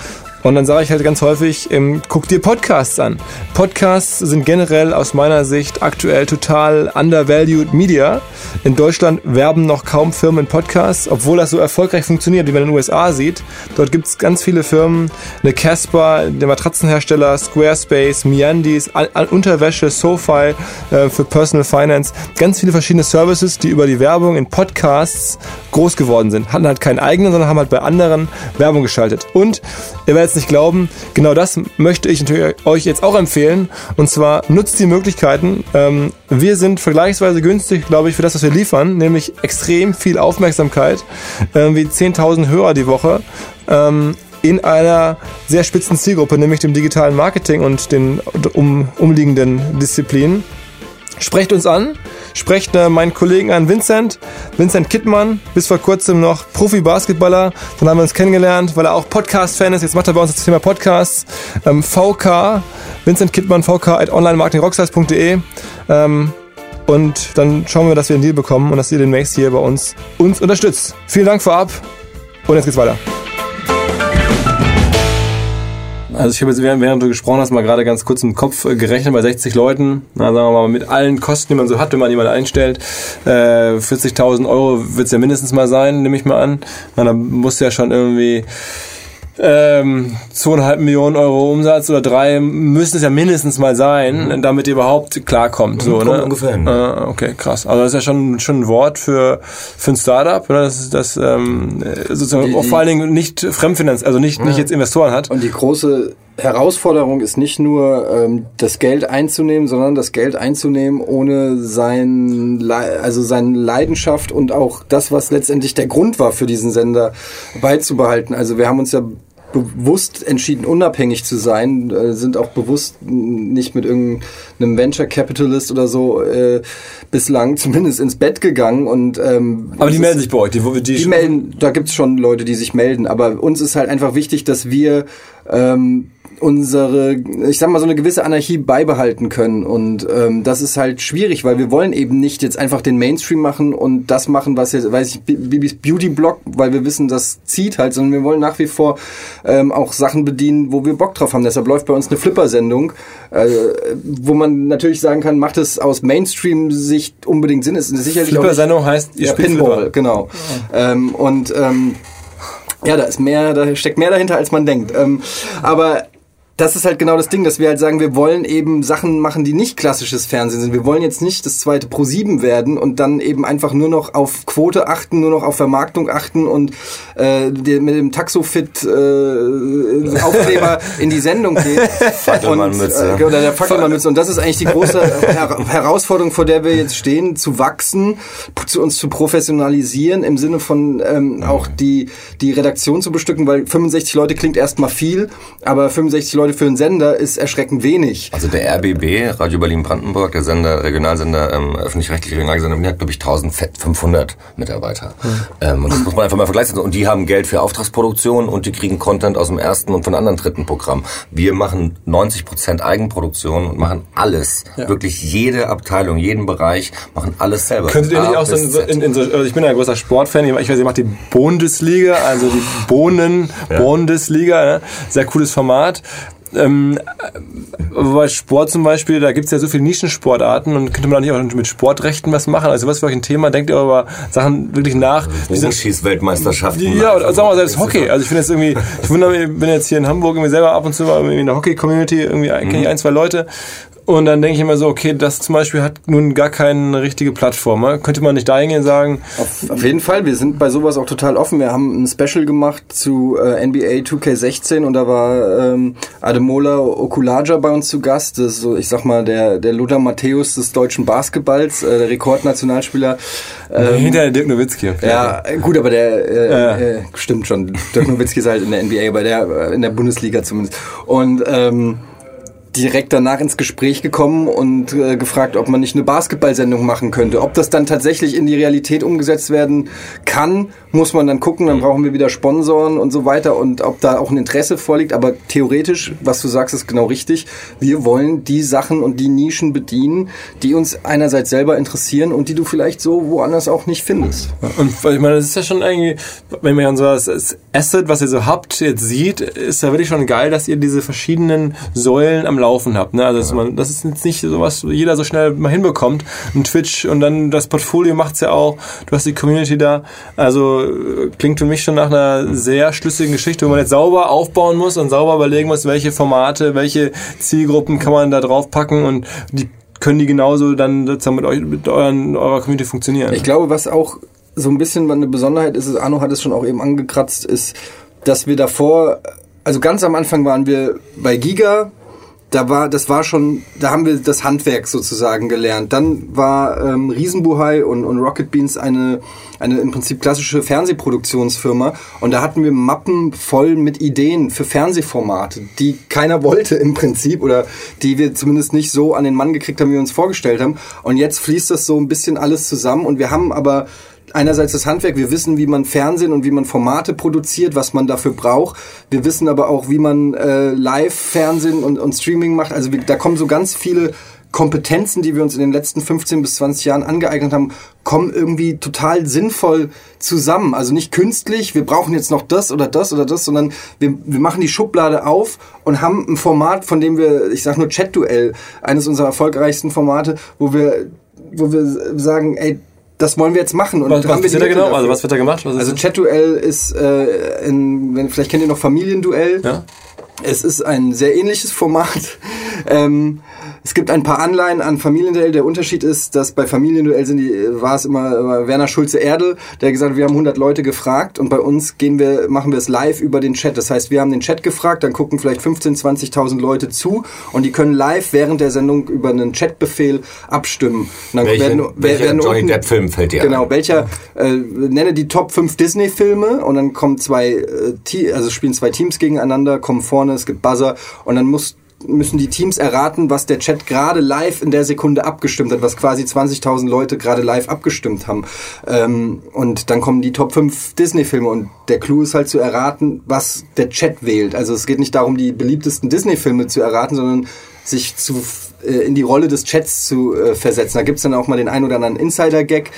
Und dann sage ich halt ganz häufig, ähm, guck dir Podcasts an. Podcasts sind generell aus meiner Sicht aktuell total undervalued Media. In Deutschland werben noch kaum Firmen Podcasts, obwohl das so erfolgreich funktioniert, wie man in den USA sieht. Dort gibt es ganz viele Firmen, eine Casper, der Matratzenhersteller, Squarespace, Meandis, Unterwäsche, SoFi äh, für Personal Finance. Ganz viele verschiedene Services, die über die Werbung in Podcasts groß geworden sind. Hatten halt keinen eigenen, sondern haben halt bei anderen Werbung geschaltet. Und ihr werdet es nicht glauben, genau das möchte ich euch jetzt auch empfehlen. Und zwar nutzt die Möglichkeiten. Ähm, wir sind vergleichsweise günstig, glaube ich, für das, was wir liefern, nämlich extrem viel Aufmerksamkeit, äh, wie 10.000 Hörer die Woche. Ähm, in einer sehr spitzen Zielgruppe, nämlich dem digitalen Marketing und den um, umliegenden Disziplinen. Sprecht uns an, sprecht äh, meinen Kollegen an, Vincent, Vincent Kittmann, bis vor kurzem noch Profi-Basketballer, dann haben wir uns kennengelernt, weil er auch Podcast-Fan ist, jetzt macht er bei uns das Thema Podcasts, ähm, VK, Vincent Kittmann, vk at onlinemarketingrockstars.de ähm, und dann schauen wir, dass wir einen Deal bekommen und dass ihr demnächst hier bei uns uns unterstützt. Vielen Dank vorab und jetzt geht's weiter. Also ich habe jetzt, während du gesprochen hast, mal gerade ganz kurz im Kopf äh, gerechnet bei 60 Leuten. Na, sagen wir mal, mit allen Kosten, die man so hat, wenn man jemanden einstellt. Äh, 40.000 Euro wird es ja mindestens mal sein, nehme ich mal an. Na, dann musst du ja schon irgendwie ähm, zweieinhalb Millionen Euro Umsatz oder drei müssen es ja mindestens mal sein, mhm. damit ihr überhaupt klarkommt. So, ne? Ungefähr. Ne? Ah, okay, krass. Also das ist ja schon, schon ein Wort für, für ein Startup, oder? Das, das ähm, sozusagen die, die, vor allen Dingen nicht Fremdfinanz, also nicht, ja. nicht jetzt Investoren hat. Und die große Herausforderung ist nicht nur ähm, das Geld einzunehmen, sondern das Geld einzunehmen ohne sein Le also seine Leidenschaft und auch das, was letztendlich der Grund war für diesen Sender beizubehalten. Also wir haben uns ja bewusst entschieden, unabhängig zu sein, äh, sind auch bewusst nicht mit irgendeinem Venture Capitalist oder so äh, bislang zumindest ins Bett gegangen. Und, ähm, aber die melden sich bei euch? Die, die, die melden, da gibt's schon Leute, die sich melden. Aber uns ist halt einfach wichtig, dass wir ähm, unsere, ich sag mal, so eine gewisse Anarchie beibehalten können. Und ähm, das ist halt schwierig, weil wir wollen eben nicht jetzt einfach den Mainstream machen und das machen, was jetzt, weiß ich, Bibis Beauty-Blog, weil wir wissen, das zieht halt, sondern wir wollen nach wie vor ähm, auch Sachen bedienen, wo wir Bock drauf haben. Deshalb läuft bei uns eine Flipper-Sendung, äh, wo man natürlich sagen kann, macht es aus Mainstream-Sicht unbedingt Sinn. Ist sicherlich Flipper-Sendung heißt, ihr ja, Pinball, Flipper. genau. Ja. Ähm, und ähm, ja, da ist mehr, da steckt mehr dahinter, als man denkt. Ähm, aber das ist halt genau das Ding, dass wir halt sagen, wir wollen eben Sachen machen, die nicht klassisches Fernsehen sind. Wir wollen jetzt nicht das zweite Pro 7 werden und dann eben einfach nur noch auf Quote achten, nur noch auf Vermarktung achten und äh, mit dem Taxofit äh, Aufkleber in die Sendung gehen. Fackelmannmütze. Äh, oder der Fackelmannmütze. Und das ist eigentlich die große Her Herausforderung, vor der wir jetzt stehen, zu wachsen, zu uns zu professionalisieren, im Sinne von ähm, auch die, die Redaktion zu bestücken, weil 65 Leute klingt erstmal viel, aber 65 Leute Leute für einen Sender ist erschreckend wenig. Also der RBB, Radio Berlin-Brandenburg, der Sender, Regionalsender, ähm, öffentlich-rechtliche Regionalsender, hat, glaube ich, 1500 Mitarbeiter. Mhm. Ähm, und das muss man einfach mal vergleichen. Und die haben Geld für Auftragsproduktion und die kriegen Content aus dem ersten und von anderen dritten Programm. Wir machen 90 Prozent Eigenproduktion und machen alles. Ja. Wirklich jede Abteilung, jeden Bereich, machen alles selber. Könntet ihr nicht auch so in, in so, also ich bin ja ein großer Sportfan, ich weiß, ihr macht die Bundesliga, also die Bohnen, ja. Bundesliga, ne? sehr cooles Format. Ähm, bei Sport zum Beispiel, da gibt es ja so viele Nischensportarten und könnte man auch nicht auch mit Sportrechten was machen? Also was für euch ein Thema? Denkt ihr über Sachen wirklich nach? Bogenschieß-Weltmeisterschaften. Ja, oder sagen wir mal selbst Hockey. Also ich finde jetzt irgendwie, ich wundere mich, bin jetzt hier in Hamburg irgendwie selber ab und zu mal in der Hockey-Community, irgendwie kenne ich mhm. ein, zwei Leute Und dann denke ich immer so, okay, das zum Beispiel hat nun gar keine richtige Plattform. Ne? Könnte man nicht da hingehen und sagen? Auf, auf, jeden Fall, wir sind bei sowas auch total offen. Wir haben ein Special gemacht zu äh, NBA 2K16 und da war ähm, Ademola Okulaja bei uns zu Gast. Das ist so, ich sag mal, der, der Lothar Matthäus des deutschen Basketballs, äh, der Rekordnationalspieler. Ähm, Hinter Dirk Nowitzki. Ja, gut, aber der äh, ja. äh, stimmt schon. Dirk Nowitzki ist halt in der NBA, bei der äh, in der Bundesliga zumindest. Und ähm, direkt danach ins Gespräch gekommen und äh, gefragt, ob man nicht eine Basketballsendung machen könnte. Ob das dann tatsächlich in die Realität umgesetzt werden kann, muss man dann gucken. Dann brauchen wir wieder Sponsoren und so weiter und ob da auch ein Interesse vorliegt. Aber theoretisch, was du sagst, ist genau richtig. Wir wollen die Sachen und die Nischen bedienen, die uns einerseits selber interessieren und die du vielleicht so woanders auch nicht findest. Und ich meine, das ist ja schon irgendwie, wenn man so das Asset, was ihr so habt, jetzt sieht, ist ja wirklich schon geil, dass ihr diese verschiedenen Säulen am Laufen laufen habt. Ne? Also man, das ist jetzt nicht so was jeder so schnell mal hinbekommt. Ein Twitch und dann das Portfolio macht's ja auch. Du hast die Community da. Also klingt für mich schon nach einer sehr schlüssigen Geschichte, wo man jetzt sauber aufbauen muss und sauber überlegen muss, welche Formate, welche Zielgruppen kann man da drauf packen und die können die genauso dann mit euch, mit euren, eurer Community funktionieren. Ich glaube, was auch so ein bisschen eine Besonderheit ist, ist Arno hat es schon auch eben angekratzt, ist, dass wir davor, also ganz am Anfang waren wir bei Giga, da war, das war schon, da haben wir das Handwerk sozusagen gelernt. Dann war ähm, Riesenbuhai und, und Rocket Beans eine, eine im Prinzip klassische Fernsehproduktionsfirma und da hatten wir Mappen voll mit Ideen für Fernsehformate, die keiner wollte im Prinzip oder die wir zumindest nicht so an den Mann gekriegt haben, wie wir uns vorgestellt haben. Und jetzt fließt das so ein bisschen alles zusammen und wir haben aber einerseits das Handwerk, wir wissen, wie man Fernsehen und wie man Formate produziert, was man dafür braucht. Wir wissen aber auch, wie man äh, Live-Fernsehen und, und Streaming macht. Also wir, da kommen so ganz viele Kompetenzen, die wir uns in den letzten 15 bis 20 Jahren angeeignet haben, kommen irgendwie total sinnvoll zusammen. Also nicht künstlich, wir brauchen jetzt noch das oder das oder das, sondern wir, wir machen die Schublade auf und haben ein Format, von dem wir, ich sag nur Chat-Duell, eines unserer erfolgreichsten Formate, wo wir wo wir sagen, ey, das wollen wir jetzt machen. Und was, was passiert da genau? Dafür. Also was wird da gemacht? also Chat-Duell ist, äh, in, vielleicht kennt ihr noch Familienduell. Ja. Es ist ein sehr ähnliches Format. Ähm, es gibt ein paar Anleihen an Familienduell. Der Unterschied ist, dass bei Familienduell sind die, war es immer, immer Werner Schulze-Erdel, der gesagt hat, wir haben 100 Leute gefragt und bei uns gehen wir, machen wir es live über den Chat. Das heißt, wir haben den Chat gefragt, dann gucken vielleicht 15, 20.000 Leute zu und die können live während der Sendung über einen Chatbefehl abstimmen. Und dann Welche, werden, welcher werden Johnny Depp-Film fällt dir Genau, an? welcher, äh, nenne die Top 5 Disney-Filme und dann kommen zwei, äh, also spielen zwei Teams gegeneinander, kommen vorne, es gibt Buzzer und dann muss müssen die Teams erraten, was der Chat gerade live in der Sekunde abgestimmt hat, was quasi 20.000 Leute gerade live abgestimmt haben. Ähm, und dann kommen die Top 5 Disney-Filme und der Clou ist halt zu erraten, was der Chat wählt. Also es geht nicht darum, die beliebtesten Disney-Filme zu erraten, sondern sich zu in die Rolle des Chats zu äh, versetzen. Da gibt's dann auch mal den ein oder anderen Insider-Gag.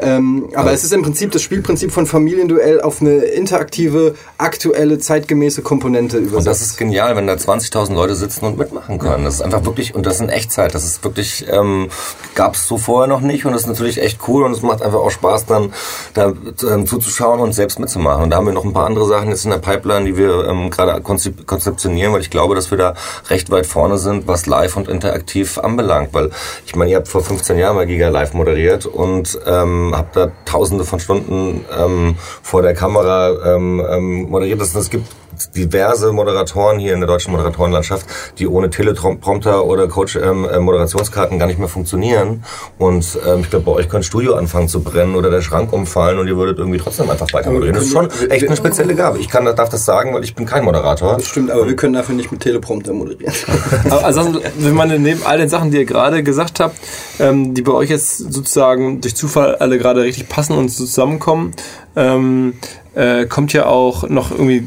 Ähm, aber ja. es ist im Prinzip das Spielprinzip von Familienduell auf eine interaktive, aktuelle, zeitgemäße Komponente übersetzt. Und das ist genial, wenn da 20.000 Leute sitzen und mitmachen können. Das ist einfach wirklich, und das in Echtzeit, das ist wirklich, ähm, gab es so vorher noch nicht und das ist natürlich echt cool und es macht einfach auch Spaß, dann da ähm, zuzuschauen und selbst mitzumachen. Und da haben wir noch ein paar andere Sachen jetzt in der Pipeline, die wir ähm, gerade konzeptionieren, weil ich glaube, dass wir da recht weit vorne sind, was live und interaktiv aktiv anbelangt, weil ich meine, ihr habt vor 15 Jahren mal Giga Live moderiert und ähm, habt da tausende von Stunden ähm, vor der Kamera ähm, ähm, moderiert. Das, das gibt diverse Moderatoren hier in der deutschen Moderatorenlandschaft, die ohne Teleprompter oder Coach ähm, äh, Moderationskarten gar nicht mehr funktionieren. Und ähm, ich glaube, bei euch könnte Studio anfangen zu brennen oder der Schrank umfallen und ihr würdet irgendwie trotzdem einfach weiter moderieren. Das ist schon echt eine spezielle Gabe. Ich kann, darf das sagen, weil ich bin kein Moderator. Das stimmt, aber wir können dafür nicht mit Teleprompter moderieren. also, wenn man neben all den Sachen, die ihr gerade gesagt habt, ähm, die bei euch jetzt sozusagen durch Zufall alle gerade richtig passen und zusammenkommen, ähm, äh, kommt ja auch noch irgendwie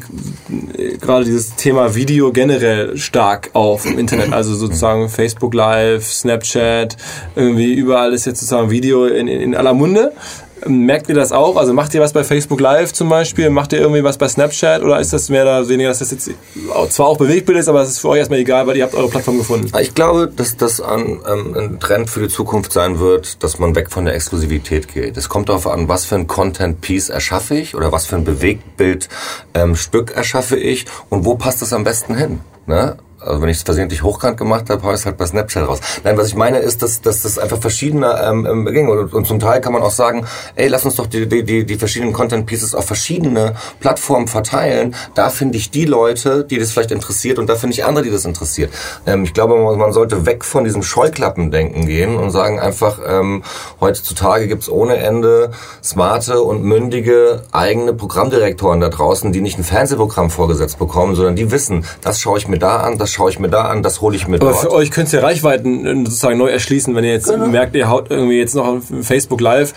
äh, gerade dieses Thema Video generell stark auf im Internet. Also sozusagen Facebook Live, Snapchat, irgendwie überall ist jetzt sozusagen Video in, in, in aller Munde. Merkt ihr das auch? Also macht ihr was bei Facebook Live zum Beispiel? Macht ihr irgendwie was bei Snapchat? Oder ist das mehr oder weniger, dass das jetzt zwar auch Bewegtbild ist, aber es ist für euch erstmal egal, weil ihr habt eure Plattform gefunden? Ich glaube, dass das ein, ähm, ein Trend für die Zukunft sein wird, dass man weg von der Exklusivität geht. Es kommt darauf an, was für ein Content-Piece erschaffe ich oder was für ein Bewegtbild-Stück ähm, erschaffe ich und wo passt das am besten hin. Ne? Also wenn ich es versehentlich hochkant gemacht habe, haue ich es halt bei Snapchat raus. Nein, was ich meine ist, dass, dass das einfach verschiedene ähm, ähm, ging. Und, und zum Teil kann man auch sagen, ey, lass uns doch die, die, die, die verschiedenen Content Pieces auf verschiedene Plattformen verteilen. Da finde ich die Leute, die das vielleicht interessiert und da finde ich andere, die das interessiert. Ähm, ich glaube, man sollte weg von diesem Scheuklappendenken gehen und sagen einfach, ähm, heutzutage gibt's ohne Ende smarte und mündige eigene Programmdirektoren da draußen, die nicht ein Fernsehprogramm vorgesetzt bekommen, sondern die wissen, das schaue ich mir da an, das schaue ich mir da an, das hole ich mir Aber dort. für euch könnt ihr Reichweiten äh, sozusagen neu erschließen, wenn ihr jetzt Genau. merkt, ihr haut irgendwie jetzt noch auf Facebook Live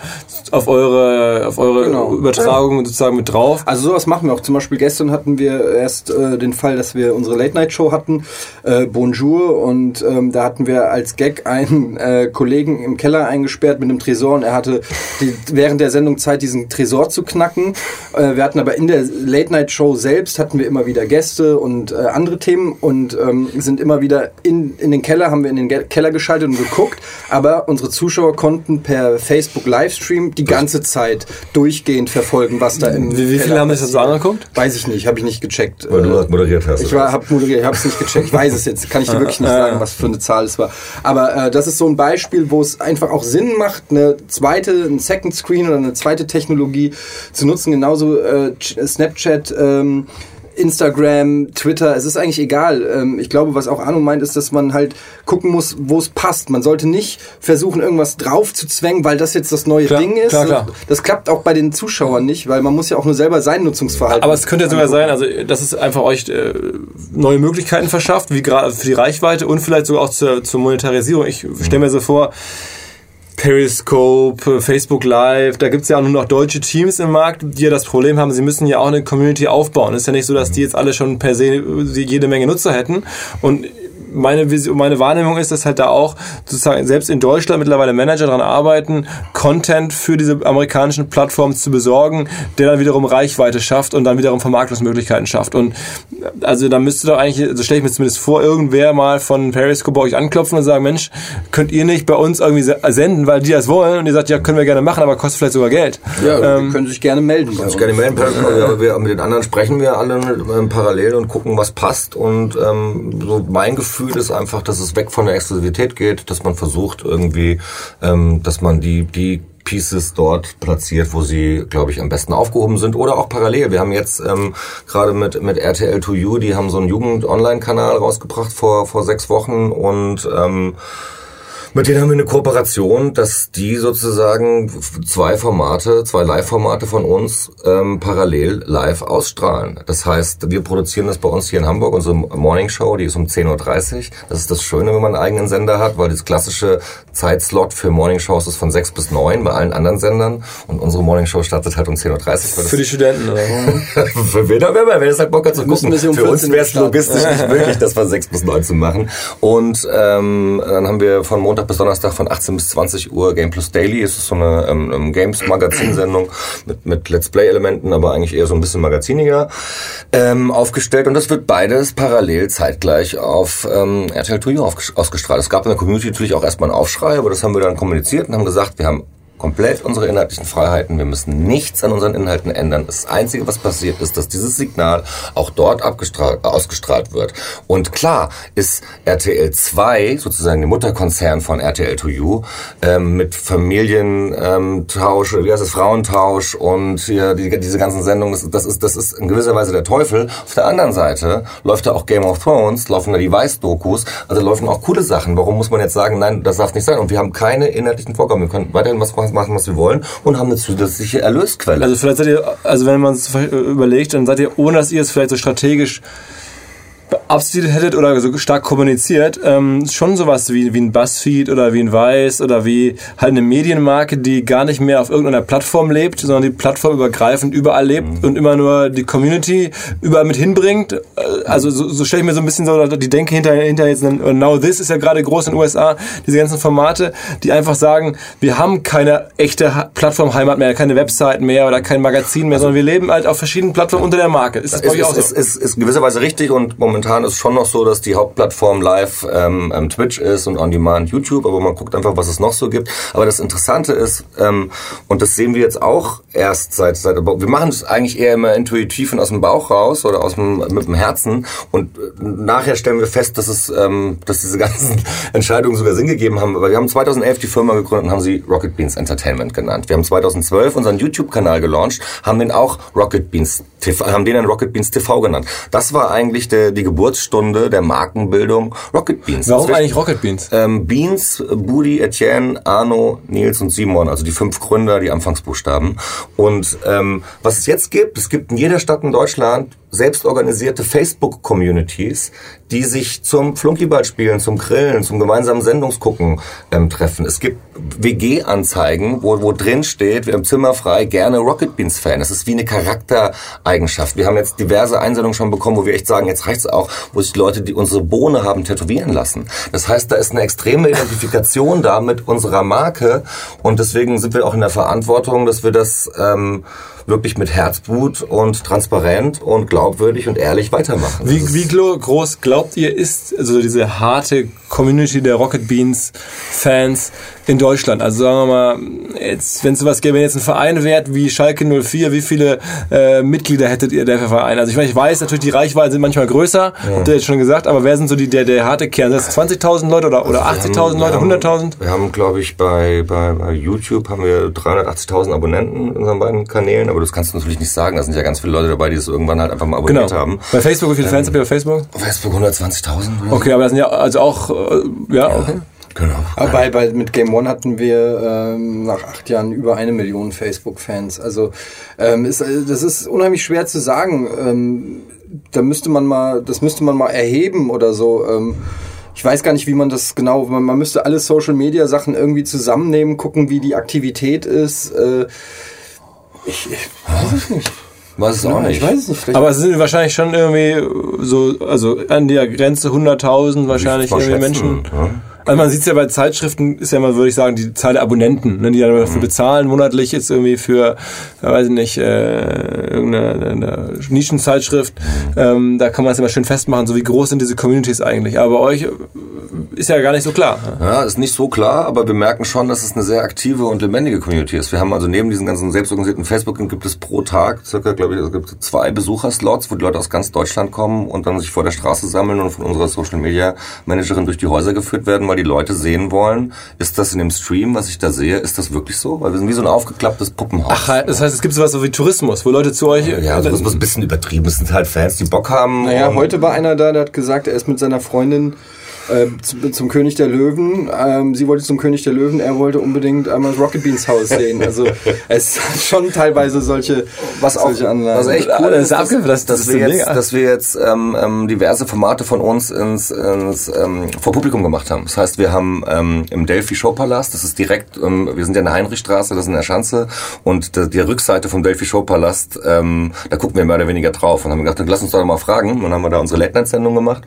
auf eure, auf eure Genau. Übertragung sozusagen mit drauf. Also sowas machen wir auch. Zum Beispiel gestern hatten wir erst äh, den Fall, dass wir unsere Late-Night-Show hatten, äh, Bonjour, und ähm, da hatten wir als Gag einen äh, Kollegen im Keller eingesperrt mit einem Tresor und er hatte die, während der Sendung Zeit, diesen Tresor zu knacken. Äh, wir hatten aber in der Late-Night-Show selbst hatten wir immer wieder Gäste und äh, andere Themen und ähm, sind immer wieder in, in den Keller, haben wir in den Ge Keller geschaltet und geguckt, aber unsere Zuschauer konnten per Facebook Livestream die ganze Zeit durchgehend verfolgen, was da im Wie, wie viele Keller haben sich das so angeguckt? Weiß ich nicht, habe ich nicht gecheckt. Weil du Äh, das moderiert hast. ich war, hab moderiert, ich habe es nicht gecheckt. Ich weiß es jetzt, kann ich dir wirklich nicht sagen, was für eine Zahl es war. Aber äh, das ist so ein Beispiel, wo es einfach auch Sinn macht, eine zweite, ein Second Screen oder eine zweite Technologie zu nutzen. Genauso äh, Ch- Snapchat. Ähm, Instagram, Twitter, es ist eigentlich egal. Ähm, Ich glaube, was auch Arno meint, ist, dass man halt gucken muss, wo es passt. Man sollte nicht versuchen, irgendwas drauf zu zwängen, weil das jetzt das neue Klar, Ding ist. klar, klar. Das klappt auch bei den Zuschauern nicht, weil man muss ja auch nur selber sein Nutzungsverhalten. Aber es könnte ja sogar sein, also dass es einfach euch äh, neue Möglichkeiten verschafft, wie gerade für die Reichweite und vielleicht sogar auch zur, zur Monetarisierung. Ich stelle mir so vor, Periscope, Facebook Live, da gibt's ja auch nur noch deutsche Teams im Markt, die ja das Problem haben, sie müssen ja auch eine Community aufbauen. Ist ja nicht so, dass die jetzt alle schon per se jede Menge Nutzer hätten. Und meine, Vision, meine Wahrnehmung ist, dass halt da auch sozusagen selbst in Deutschland mittlerweile Manager daran arbeiten, Content für diese amerikanischen Plattformen zu besorgen, der dann wiederum Reichweite schafft und dann wiederum Vermarktungsmöglichkeiten schafft. Und also da müsste doch eigentlich, so stelle ich mir zumindest vor, irgendwer mal von Periscope bei euch anklopfen und sagen, Mensch, könnt ihr nicht bei uns irgendwie se- senden, weil die das wollen? Und ihr sagt, ja, können wir gerne machen, aber kostet vielleicht sogar Geld. ja, Ähm, die können sich gerne melden. Bei Ich uns. kann die melden, wir, mit den anderen sprechen wir alle ähm, parallel und gucken, was passt. Und ähm, so mein Gefühl ist einfach, dass es weg von der Exklusivität geht, dass man versucht irgendwie, ähm, dass man die die Pieces dort platziert, wo sie, glaube ich, am besten aufgehoben sind oder auch parallel. Wir haben jetzt ähm, gerade mit mit RTL 2U, die haben so einen Jugend-Online-Kanal rausgebracht vor vor sechs Wochen und ähm, mit denen haben wir eine Kooperation, dass die sozusagen zwei Formate, zwei Live-Formate von uns ähm, parallel live ausstrahlen. Das heißt, wir produzieren das bei uns hier in Hamburg, unsere Morning Show, die ist um 10.30 Uhr. Das ist das Schöne, wenn man einen eigenen Sender hat, weil das klassische Zeitslot für Morning Shows ist von 6 bis 9 bei allen anderen Sendern. Und unsere Morning Show startet halt um 10.30 Uhr. das- Für die Studenten, oder? für wen auch immer, wenn es halt Bock hat zu gucken. um für uns 14 wäre es logistisch nicht möglich, das von 6 bis 9 zu machen. Und ähm, dann haben wir von Montag bis Donnerstag von 18 bis 20 Uhr Game Plus Daily. Es ist so eine ähm, Games-Magazin-Sendung mit, mit Let's Play-Elementen, aber eigentlich eher so ein bisschen magaziniger ähm, aufgestellt. Und das wird beides parallel zeitgleich auf ähm, RTL 2 aufges- ausgestrahlt. Es gab in der Community natürlich auch erstmal einen Aufschrei, aber das haben wir dann kommuniziert und haben gesagt, wir haben komplett unsere inhaltlichen Freiheiten. Wir müssen nichts an unseren Inhalten ändern. Das Einzige, was passiert, ist, dass dieses Signal auch dort ausgestrahlt wird. Und klar ist RTL 2, sozusagen der Mutterkonzern von RTL 2U, ähm, mit Familientausch, wie heißt es, Frauentausch und hier die, diese ganzen Sendungen, das, das, ist, das ist in gewisser Weise der Teufel. Auf der anderen Seite läuft da auch Game of Thrones, laufen da die Weiß-Dokus, also laufen auch coole Sachen. Warum muss man jetzt sagen, nein, das darf nicht sein? Und wir haben keine inhaltlichen Vorgaben. Wir können weiterhin was machen, was wir wollen und haben eine zusätzliche Erlösquelle. Also vielleicht seid ihr, also wenn man es überlegt, dann seid ihr, ohne dass ihr es vielleicht so strategisch beabsichtigt hättet oder so stark kommuniziert, ähm, schon sowas wie, wie ein Buzzfeed oder wie ein Weiß oder wie halt eine Medienmarke, die gar nicht mehr auf irgendeiner Plattform lebt, sondern die plattformübergreifend überall lebt und immer nur die Community überall mit hinbringt. Äh, Also so, so stelle ich mir so ein bisschen so die Denke hinter, hinter jetzt Now This ist ja gerade groß in den USA, diese ganzen Formate, die einfach sagen, wir haben keine echte Ha- Plattformheimat mehr, keine Webseiten mehr oder kein Magazin mehr, sondern wir leben halt auf verschiedenen Plattformen unter der Marke. Ist das bei ist, euch auch ist, so? ist, ist, ist in gewisser Weise richtig und momentan momentan ist schon noch so, dass die Hauptplattform live ähm, Twitch ist und on demand YouTube, aber man guckt einfach, was es noch so gibt. Aber das Interessante ist, ähm, und das sehen wir jetzt auch erst seit, seit wir machen es eigentlich eher immer intuitiv und aus dem Bauch raus oder aus dem mit dem Herzen und äh, nachher stellen wir fest, dass es, ähm, dass diese ganzen Entscheidungen sogar Sinn gegeben haben. Weil wir haben 2011 die Firma gegründet und haben sie Rocket Beans Entertainment genannt. Wir haben 2012 unseren YouTube-Kanal gelauncht, haben den auch Rocket Beans TV, haben den dann Rocket Beans TV genannt. Das war eigentlich der, die Geburtsstunde der Markenbildung Rocket Beans. Warum Zwischen, eigentlich Rocket Beans? Ähm, Beans, Budi, Etienne, Arno, Nils und Simon, also die fünf Gründer, die Anfangsbuchstaben. Und ähm, was es jetzt gibt, es gibt in jeder Stadt in Deutschland selbstorganisierte Facebook-Communities, die sich zum Flunkyball spielen, zum Grillen, zum gemeinsamen Sendungsgucken ähm, treffen. Es gibt WG-Anzeigen, wo, wo drin steht, wir haben Zimmer frei, gerne Rocket Beans Fan. Das ist wie eine Charaktereigenschaft. Wir haben jetzt diverse Einsendungen schon bekommen, wo wir echt sagen, jetzt reicht's auch, wo sich Leute, die unsere Bohne haben, tätowieren lassen. Das heißt, da ist eine extreme Identifikation da mit unserer Marke und deswegen sind wir auch in der Verantwortung, dass wir das ähm, wirklich mit Herzblut und transparent und glaubwürdig und ehrlich weitermachen. Wie, wie groß glaubt ihr ist also diese harte Community der Rocket Beans Fans in Deutschland? Also sagen wir mal, jetzt, wenn es sowas gäbe, wenn jetzt ein Verein wärt wie Schalke 04, wie viele äh, Mitglieder hättet ihr der Verein? Also ich, meine, ich weiß natürlich, die Reichweiten sind manchmal größer, ja. habt ihr jetzt schon gesagt, aber wer sind so die, der, der harte Kern? Sind das 20.000 Leute oder, oder also 80.000 Leute, 100.000? Wir haben, glaube ich, bei, bei, bei YouTube haben wir 380.000 Abonnenten in unseren beiden Kanälen, aber das kannst du natürlich nicht sagen. Da sind ja ganz viele Leute dabei, die es irgendwann halt einfach mal abonniert genau. haben. Bei Facebook, wie viele Fans ähm, habt ihr bei Facebook? Facebook 120.000. Okay, aber das sind ja also auch, äh, ja, ja, okay. Genau. Aber bei, bei, mit Game One hatten wir ähm, nach acht Jahren über eine Million Facebook-Fans. Also ähm, ist, äh, das ist unheimlich schwer zu sagen. Ähm, da müsste man mal, das müsste man mal erheben oder so. Ähm, ich weiß gar nicht, wie man das genau, man, man müsste alle Social Media Sachen irgendwie zusammennehmen, gucken, wie die Aktivität ist. Äh, ich, ich weiß es nicht. Weiß es auch nicht. Ich weiß es nicht. Aber es sind wahrscheinlich schon irgendwie so, also an der Grenze 100.000 wahrscheinlich irgendwie Menschen. Ja. Also man sieht es ja bei Zeitschriften, ist ja immer, würde ich sagen, die Zahl der Abonnenten, ne, die dann dafür mhm. bezahlen, monatlich jetzt irgendwie für, weiß ich nicht, äh, irgendeine Nischenzeitschrift. Ähm, da kann man es immer schön festmachen, so wie groß sind diese Communities eigentlich. Aber bei euch ist ja gar nicht so klar. Ja, ist nicht so klar, aber wir merken schon, dass es eine sehr aktive und lebendige Community ist. Wir haben also neben diesen ganzen selbstorganisierten Facebook gibt es pro Tag circa, glaube ich, es gibt zwei Besucherslots, wo die Leute aus ganz Deutschland kommen und dann sich vor der Straße sammeln und von unserer Social Media Managerin durch die Häuser geführt werden mal die Leute sehen wollen, ist das in dem Stream, was ich da sehe, ist das wirklich so? Weil wir sind wie so ein aufgeklapptes Puppenhaus. Ach, das heißt, es gibt sowas so wie Tourismus, wo Leute zu euch... Ja, das ist ein bisschen übertrieben. Es sind halt Fans, die Bock haben. Naja, heute war einer da, der hat gesagt, er ist mit seiner Freundin äh, zum König der Löwen. Ähm, sie wollte zum König der Löwen, er wollte unbedingt einmal das Rocket Beans Haus sehen. Also es hat schon teilweise solche, was auch, solche Anlagen. Was echt cool ist, dass, dass, dass, wir jetzt, dass wir jetzt ähm, ähm, diverse Formate von uns ins, ins ähm, vor Publikum gemacht haben. Das heißt, wir haben ähm, im Delphi Showpalast, das ist direkt, ähm, wir sind ja in der Heinrichstraße, das ist in der Schanze und die, die Rückseite vom Delphi Showpalast, ähm, da gucken wir mehr oder weniger drauf und haben gedacht, lass uns doch mal fragen. Und dann haben wir da unsere Late-Night-Sendung gemacht.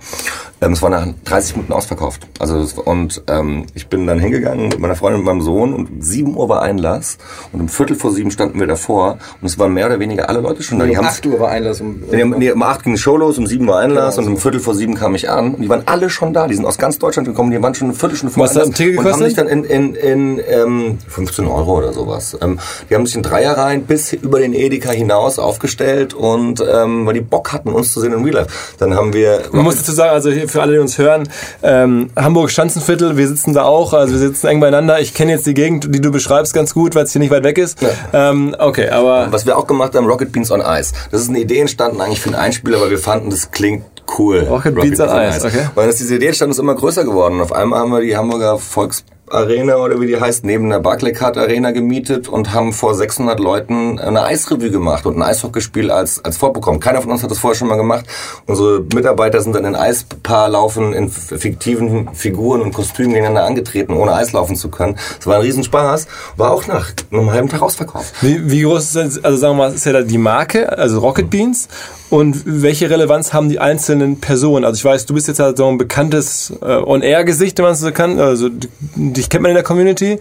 Ähm, es war nach 30 Minuten ausverkauft. Also und ähm, ich bin dann hingegangen mit meiner Freundin und meinem Sohn und um 7 Uhr war Einlass und um Viertel vor sieben standen wir davor und es waren mehr oder weniger alle Leute schon da. Die um 8 Uhr war Einlass. Um, nee, nee, um 8 ging die Show los, um 7 war Einlass genau, und um Viertel vor sieben kam ich an und die waren alle schon da. Die sind aus ganz Deutschland gekommen, die waren schon eine Viertelstunde vor Was Einlass und haben sich dann in, in, in ähm, 15 Euro oder sowas. Ähm, die haben sich in Dreierreihen bis über den Edeka hinaus aufgestellt und ähm, weil die Bock hatten, uns zu sehen in Real Life. Dann haben wir... Man muss dazu sagen, also hier für alle, die uns hören, ähm, Hamburg Schanzenviertel, wir sitzen da auch, also wir sitzen eng beieinander. Ich kenne jetzt die Gegend, die du beschreibst, ganz gut, weil es hier nicht weit weg ist. Ja. Ähm, okay, aber. Was wir auch gemacht haben, Rocket Beans on Ice. Das ist eine Idee entstanden eigentlich für einen Einspieler, weil wir fanden, das klingt cool. Rocket, Rocket Beans, Beans on Ice, okay. Weil das, diese Idee entstanden ist immer größer geworden. Und auf einmal haben wir die Hamburger Volks Arena oder wie die heißt, neben der Barclaycard Arena gemietet und haben vor 600 Leuten eine Eisrevue gemacht und ein Eishockeyspiel als, als Vorprogramm. Keiner von uns hat das vorher schon mal gemacht. Unsere Mitarbeiter sind dann in Eispaarlaufen in fiktiven Figuren und Kostümen gegeneinander angetreten, ohne Eis laufen zu können. Es war ein Riesenspaß, war auch nach einem halben Tag ausverkauft. Wie, wie groß ist das, also sagen wir mal, ist ja da die Marke, also Rocket Beans und welche Relevanz haben die einzelnen Personen? Also ich weiß, du bist jetzt halt so ein bekanntes äh, On-Air-Gesicht, wenn man es so kann. Also dich kennt man in der Community.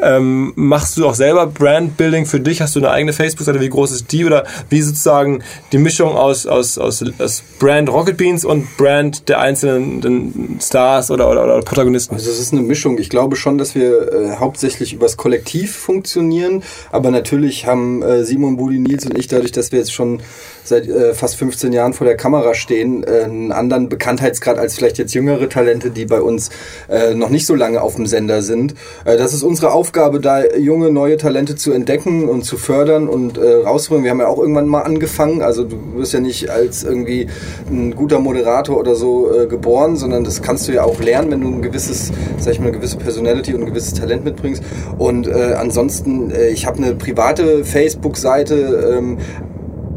Ähm, machst du auch selber Brand-Building für dich? Hast du eine eigene Facebook-Seite? Wie groß ist die? Oder wie sozusagen die Mischung aus, aus, aus, aus Brand Rocket Beans und Brand der einzelnen Stars oder, oder, oder Protagonisten? Also es ist eine Mischung. Ich glaube schon, dass wir äh, hauptsächlich übers Kollektiv funktionieren. Aber natürlich haben äh, Simon, Budi, Nils und ich dadurch, dass wir jetzt schon seit äh, fast 15 Jahren vor der Kamera stehen, äh, einen anderen Bekanntheitsgrad als vielleicht jetzt jüngere Talente, die bei uns äh, noch nicht so lange auf dem Sender sind. Äh, das ist unsere Aufgabe, da junge, neue Talente zu entdecken und zu fördern und äh, rauszubringen. Wir haben ja auch irgendwann mal angefangen, also du wirst ja nicht als irgendwie ein guter Moderator oder so äh, geboren, sondern das kannst du ja auch lernen, wenn du ein gewisses, sag ich mal, eine gewisse Personality und ein gewisses Talent mitbringst. Und äh, ansonsten, äh, ich habe eine private Facebook-Seite, ähm,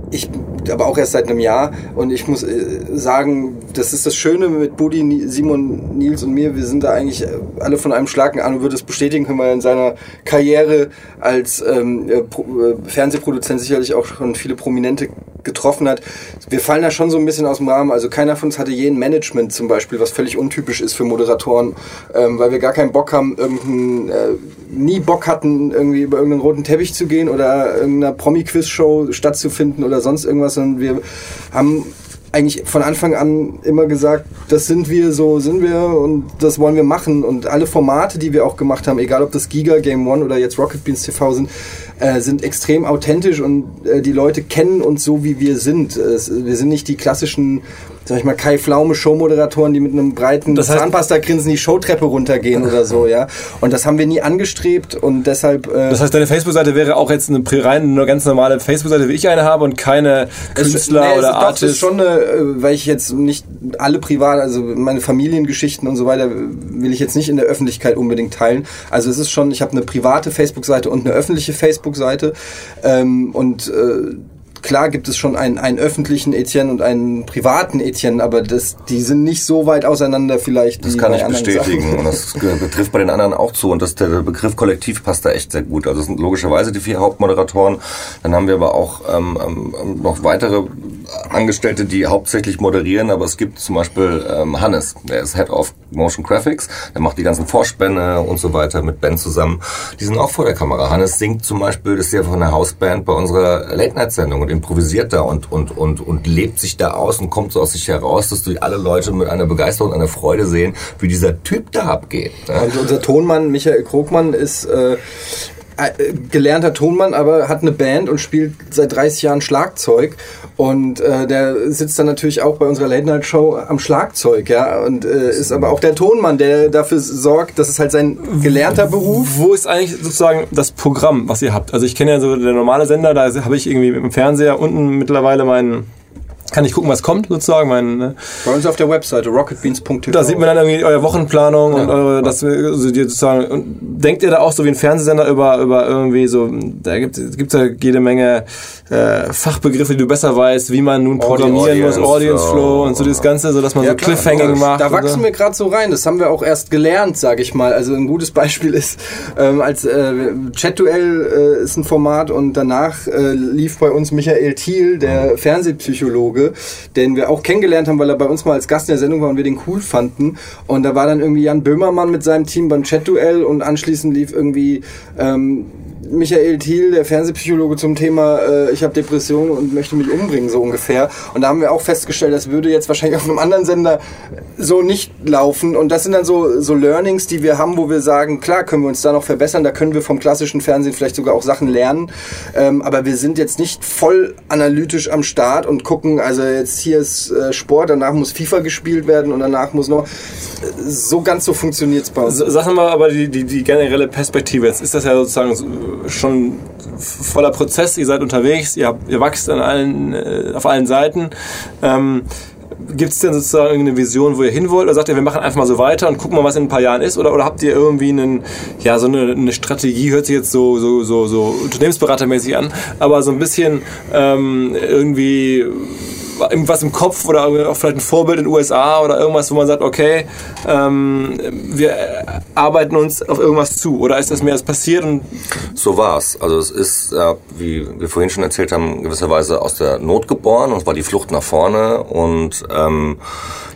ich aber auch erst seit einem Jahr. Und ich muss äh, sagen, das ist das Schöne mit Budi, Simon, Nils und mir. Wir sind da eigentlich äh, alle von einem Schlag. Arno würde es bestätigen können, weil in seiner Karriere als ähm, äh, Fernsehproduzent sicherlich auch schon viele Prominente getroffen hat. Wir fallen da schon so ein bisschen aus dem Rahmen. Also keiner von uns hatte je ein Management zum Beispiel, was völlig untypisch ist für Moderatoren, ähm, weil wir gar keinen Bock haben, irgendein, äh, nie Bock hatten, irgendwie über irgendeinen roten Teppich zu gehen oder irgendeiner Promi-Quiz-Show stattzufinden oder sonst irgendwas, sondern wir haben eigentlich von Anfang an immer gesagt, das sind wir, so sind wir und das wollen wir machen. Und alle Formate, die wir auch gemacht haben, egal ob das Giga Game One oder jetzt Rocket Beans TV sind, äh, sind extrem authentisch und äh, die Leute kennen uns so, wie wir sind. Es, wir sind nicht die klassischen sag ich mal, Kai Pflaume Showmoderatoren, die mit einem breiten das heißt, Zahnpasta-Grinsen die Showtreppe runtergehen oder so, ja. Und das haben wir nie angestrebt und deshalb. Äh das heißt, deine Facebook-Seite wäre auch jetzt eine rein eine ganz normale Facebook-Seite, wie ich eine habe und keine Künstler nee, oder Artist. Das ist schon eine, äh, weil ich jetzt nicht alle privat, also meine Familiengeschichten und so weiter, will ich jetzt nicht in der Öffentlichkeit unbedingt teilen. Also es ist schon, ich habe eine private Facebook-Seite und eine öffentliche Facebook-Seite ähm, und äh, klar gibt es schon einen, einen öffentlichen Etienne und einen privaten Etienne, aber das, die sind nicht so weit auseinander vielleicht. Das kann ich bestätigen Sachen. und das betrifft bei den anderen auch zu und das, der Begriff Kollektiv passt da echt sehr gut. Also das sind logischerweise die vier Hauptmoderatoren. Dann haben wir aber auch ähm, ähm, noch weitere Angestellte, die hauptsächlich moderieren, aber es gibt zum Beispiel ähm, Hannes, der ist Head of Motion Graphics, der macht die ganzen Vorspänne und so weiter mit Ben zusammen. Die sind auch vor der Kamera. Hannes singt zum Beispiel, das ist ja von der Hausband bei unserer Late-Night-Sendung und improvisiert da und, und, und, und lebt sich da aus und kommt so aus sich heraus, dass du alle Leute mit einer Begeisterung einer Freude sehen, wie dieser Typ da abgeht. Ne? Und unser Tonmann Michael Krogmann ist äh, äh, gelernter Tonmann, aber hat eine Band und spielt seit 30 Jahren Schlagzeug. Und äh, der sitzt dann natürlich auch bei unserer Late Night Show am Schlagzeug, ja. Und äh, ist aber auch der Tonmann, der dafür sorgt, das ist halt sein gelernter Beruf. Wo ist eigentlich sozusagen das Programm, was ihr habt? Also ich kenne ja so der normale Sender, da habe ich irgendwie im Fernseher unten mittlerweile meinen kann ich gucken, was kommt sozusagen. Mein, ne? Bei uns auf der Webseite rocketbeans.tv. Da sieht man dann irgendwie eure Wochenplanung ja, und eure, das, also die sozusagen. Und denkt ihr da auch so wie ein Fernsehsender über, über irgendwie so, da gibt es ja jede Menge äh, Fachbegriffe, die du besser weißt, wie man nun programmieren Audience, muss, Audience Flow, Flow und so das Ganze, so dass man ja, so Cliffhanging da, macht. Da wachsen so. wir gerade so rein. Das haben wir auch erst gelernt, sage ich mal. Also ein gutes Beispiel ist, ähm, als äh, Chat-Duell äh, ist ein Format und danach äh, lief bei uns Michael Thiel, der mhm. Fernsehpsychologe, den wir auch kennengelernt haben, weil er bei uns mal als Gast in der Sendung war und wir den cool fanden. Und da war dann irgendwie Jan Böhmermann mit seinem Team beim Chat-Duell und anschließend lief irgendwie ähm, Michael Thiel, der Fernsehpsychologe, zum Thema äh, ich habe Depressionen und möchte mich umbringen, so ungefähr. Und da haben wir auch festgestellt, das würde jetzt wahrscheinlich auf einem anderen Sender so nicht laufen. Und das sind dann so, so Learnings, die wir haben, wo wir sagen, klar können wir uns da noch verbessern, da können wir vom klassischen Fernsehen vielleicht sogar auch Sachen lernen. Ähm, aber wir sind jetzt nicht voll analytisch am Start und gucken, also jetzt hier ist äh, Sport, danach muss FIFA gespielt werden und danach muss noch. So ganz so funktioniert es bei uns. Sagen wir aber die, die, die generelle Perspektive. Jetzt ist das ja sozusagen schon voller Prozess, ihr seid unterwegs, ihr, habt, ihr wachst an allen, äh, auf allen Seiten. Ähm, Gibt es denn sozusagen eine Vision, wo ihr hin wollt? Oder sagt ihr, wir machen einfach mal so weiter und gucken mal, was in ein paar Jahren ist? Oder, oder habt ihr irgendwie einen, ja, so eine, eine Strategie, hört sich jetzt so, so, so, so unternehmensberatermäßig an, aber so ein bisschen ähm, irgendwie irgendwas im Kopf oder auch vielleicht ein Vorbild in den USA oder irgendwas, wo man sagt, okay, ähm, wir arbeiten uns auf irgendwas zu? Oder ist das mehr als passiert? So war's. Also es ist, wie wir vorhin schon erzählt haben, gewisserweise aus der Not geboren und es war die Flucht nach vorne und ähm,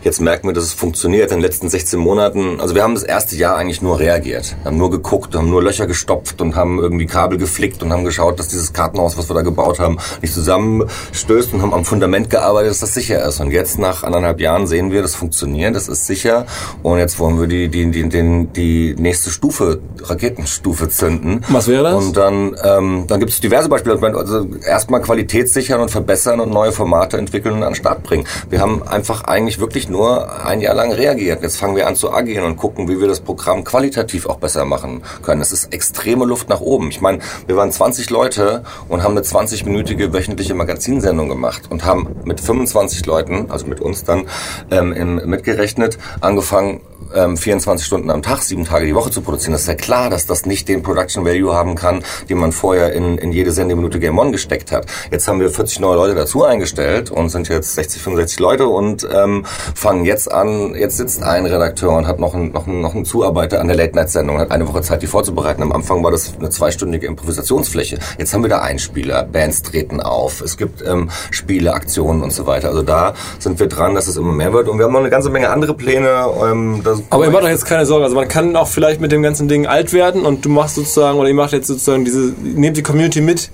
Jetzt merken wir, dass es funktioniert. In den letzten 16 Monaten, also wir haben das erste Jahr eigentlich nur reagiert. Wir haben nur geguckt, haben nur Löcher gestopft und haben irgendwie Kabel geflickt und haben geschaut, dass dieses Kartenhaus, was wir da gebaut haben, nicht zusammenstößt und haben am Fundament gearbeitet, dass das sicher ist. Und jetzt nach anderthalb Jahren sehen wir, das funktioniert, das ist sicher. Und jetzt wollen wir die, die, die, die, die nächste Stufe, Raketenstufe zünden. Was wäre das? Und dann, ähm, dann gibt es diverse Beispiele. Also erstmal Qualität sichern und verbessern und neue Formate entwickeln und an den Start bringen. Wir haben einfach eigentlich wirklich nur ein Jahr lang reagiert. Jetzt fangen wir an zu agieren und gucken, wie wir das Programm qualitativ auch besser machen können. Es ist extreme Luft nach oben. Ich meine, wir waren 20 Leute und haben eine 20-minütige wöchentliche Magazinsendung gemacht und haben mit 25 Leuten, also mit uns dann ähm, mitgerechnet, angefangen ähm, 24 Stunden am Tag, sieben Tage die Woche zu produzieren. Das ist ja klar, dass das nicht den Production Value haben kann, den man vorher in, in jede Sendeminute Game On gesteckt hat. Jetzt haben wir 40 neue Leute dazu eingestellt und sind jetzt 60, 65 Leute und ähm, fangen jetzt an, jetzt sitzt ein Redakteur und hat noch einen, noch noch einen Zuarbeiter an der Late-Night-Sendung, hat eine Woche Zeit, die vorzubereiten. Am Anfang war das eine zweistündige Improvisationsfläche. Jetzt haben wir da Einspieler, Bands treten auf, es gibt ähm, Spiele, Aktionen und so weiter. Also da sind wir dran, dass es immer mehr wird und wir haben noch eine ganze Menge andere Pläne. Ähm, das aber ihr macht euch jetzt keine Sorgen. Also man kann auch vielleicht mit dem ganzen Ding alt werden und du machst sozusagen, oder ihr macht jetzt sozusagen diese, nehmt die Community mit,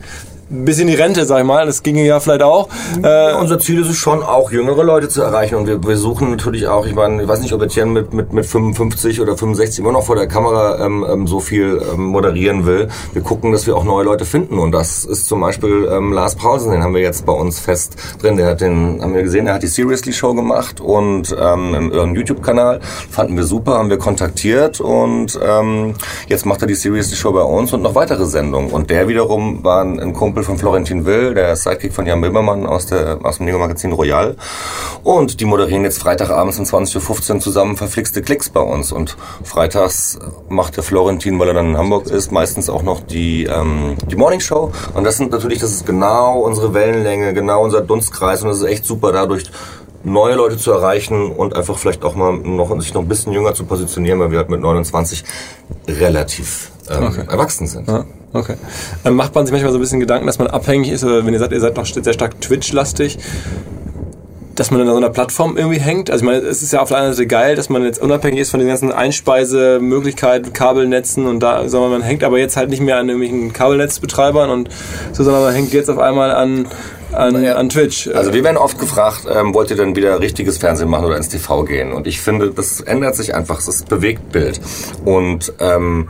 bis in die Rente, sag ich mal. Das ginge ja vielleicht auch. Äh, Unser Ziel ist es schon, auch jüngere Leute zu erreichen. Und wir, wir suchen natürlich auch, ich meine, ich weiß nicht, ob Etienne mit, mit, mit 55 oder 65 immer noch vor der Kamera ähm, ähm, so viel ähm, moderieren will. Wir gucken, dass wir auch neue Leute finden. Und das ist zum Beispiel ähm, Lars Paulsen, den haben wir jetzt bei uns fest drin. Der hat den, haben wir gesehen, der hat die Seriously Show gemacht und ähm, im, im YouTube-Kanal. Fanden wir super, haben wir kontaktiert und ähm, jetzt macht er die Seriously Show bei uns und noch weitere Sendungen. Und der wiederum war ein, ein Kumpel Kumpel von Florentin Will, der Sidekick von Jan Bilbermann aus, aus dem Neo-Magazin Royal. Und die moderieren jetzt Freitagabends um 20.15 Uhr zusammen verflixte Klicks bei uns. Und freitags macht der Florentin, weil er dann in Hamburg ist, meistens auch noch die, ähm, die Morning Show. Und das sind natürlich, das ist genau unsere Wellenlänge, genau unser Dunstkreis. Und das ist echt super dadurch, neue Leute zu erreichen und einfach vielleicht auch mal noch, sich noch ein bisschen jünger zu positionieren, weil wir halt mit 29 relativ ähm, okay. erwachsen sind. Ja. Okay. Ähm, macht man sich manchmal so ein bisschen Gedanken, dass man abhängig ist, oder wenn ihr sagt, ihr seid noch sehr stark Twitch-lastig, dass man an so einer Plattform irgendwie hängt? Also ich meine, es ist ja auf der einen Seite geil, dass man jetzt unabhängig ist von den ganzen Einspeisemöglichkeiten, Kabelnetzen und da, sondern man hängt aber jetzt halt nicht mehr an irgendwelchen Kabelnetzbetreibern und so, sondern man hängt jetzt auf einmal an an, ja. an Twitch. Also wir werden oft gefragt, ähm, wollt ihr denn wieder richtiges Fernsehen machen oder ins TV gehen? Und ich finde, das ändert sich einfach, es ist Bewegtbild. Und ähm,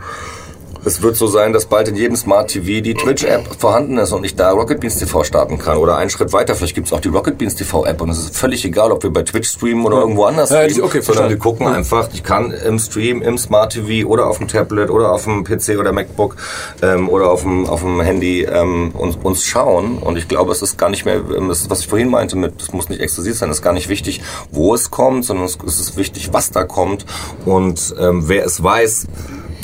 es wird so sein, dass bald in jedem Smart TV die Twitch-App vorhanden ist und ich da Rocket Beans TV starten kann. Oder einen Schritt weiter, vielleicht gibt es auch die Rocket Beans TV-App und es ist völlig egal, ob wir bei Twitch streamen oder ja. irgendwo anders streamen, ja, okay, sondern wir gucken ja. einfach, ich kann im Stream, im Smart TV oder auf dem Tablet oder auf dem PC oder MacBook ähm, oder auf dem, auf dem Handy ähm, uns, uns schauen und ich glaube, es ist gar nicht mehr, ähm, das, was ich vorhin meinte mit, das muss nicht exklusiv sein, es ist gar nicht wichtig, wo es kommt, sondern es ist wichtig, was da kommt und ähm, wer es weiß,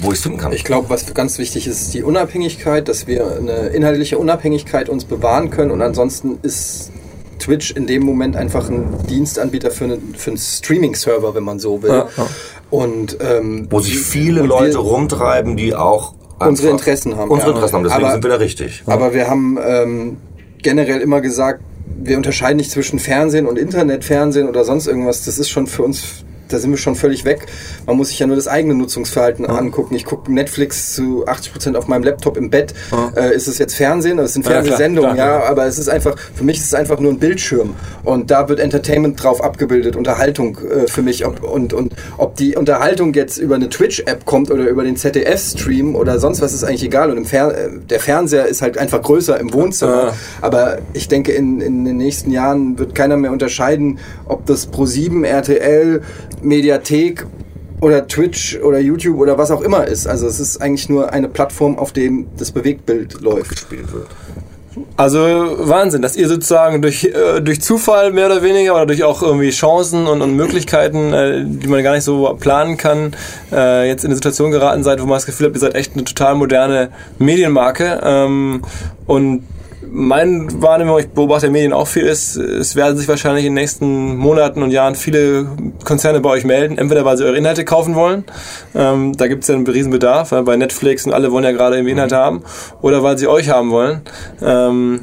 wo ich es finden kann. Ich glaube, was ganz wichtig ist, ist die Unabhängigkeit, dass wir eine inhaltliche Unabhängigkeit uns bewahren können und ansonsten ist Twitch in dem Moment einfach ein Dienstanbieter für einen, für einen Streaming-Server, wenn man so will. Ja, ja. Und, ähm, Wo sich viele Leute rumtreiben, die auch unsere Interessen haben. Unsere Interessen haben, deswegen aber, sind wir da richtig. Aber wir haben ähm, generell immer gesagt, wir unterscheiden nicht zwischen Fernsehen und Internetfernsehen oder sonst irgendwas. Das ist schon für uns da sind wir schon völlig weg. Man muss sich ja nur das eigene Nutzungsverhalten ja. angucken. Ich gucke Netflix zu 80 Prozent auf meinem Laptop im Bett. Ja. Äh, ist es jetzt Fernsehen? Das sind Fernsehsendungen, ja, ja, aber es ist einfach, für mich ist es einfach nur ein Bildschirm. Und da wird Entertainment drauf abgebildet, Unterhaltung äh, für mich. Ob, und, und ob die Unterhaltung jetzt über eine Twitch-App kommt oder über den ZDF-Stream oder sonst was, ist eigentlich egal. Und im Fer äh, der Fernseher ist halt einfach größer im Wohnzimmer. Aber ich denke, in, in den nächsten Jahren wird keiner mehr unterscheiden, ob das Pro7, RTL, Mediathek oder Twitch oder YouTube oder was auch immer ist. Also es ist eigentlich nur eine Plattform, auf dem das Bewegtbild läuft. Also Wahnsinn, dass ihr sozusagen durch, äh, durch Zufall mehr oder weniger oder durch auch irgendwie Chancen und, und Möglichkeiten, äh, die man gar nicht so planen kann, äh, jetzt in eine Situation geraten seid, wo man das Gefühl hat, ihr seid echt eine total moderne Medienmarke ähm, und meine Wahrnehmung, ich beobachte Medien auch viel, ist, es werden sich wahrscheinlich in den nächsten Monaten und Jahren viele Konzerne bei euch melden, entweder weil sie eure Inhalte kaufen wollen, ähm, da gibt es ja einen riesen Bedarf, weil bei Netflix und alle wollen ja gerade irgendwie Inhalte haben, oder weil sie euch haben wollen. Ähm,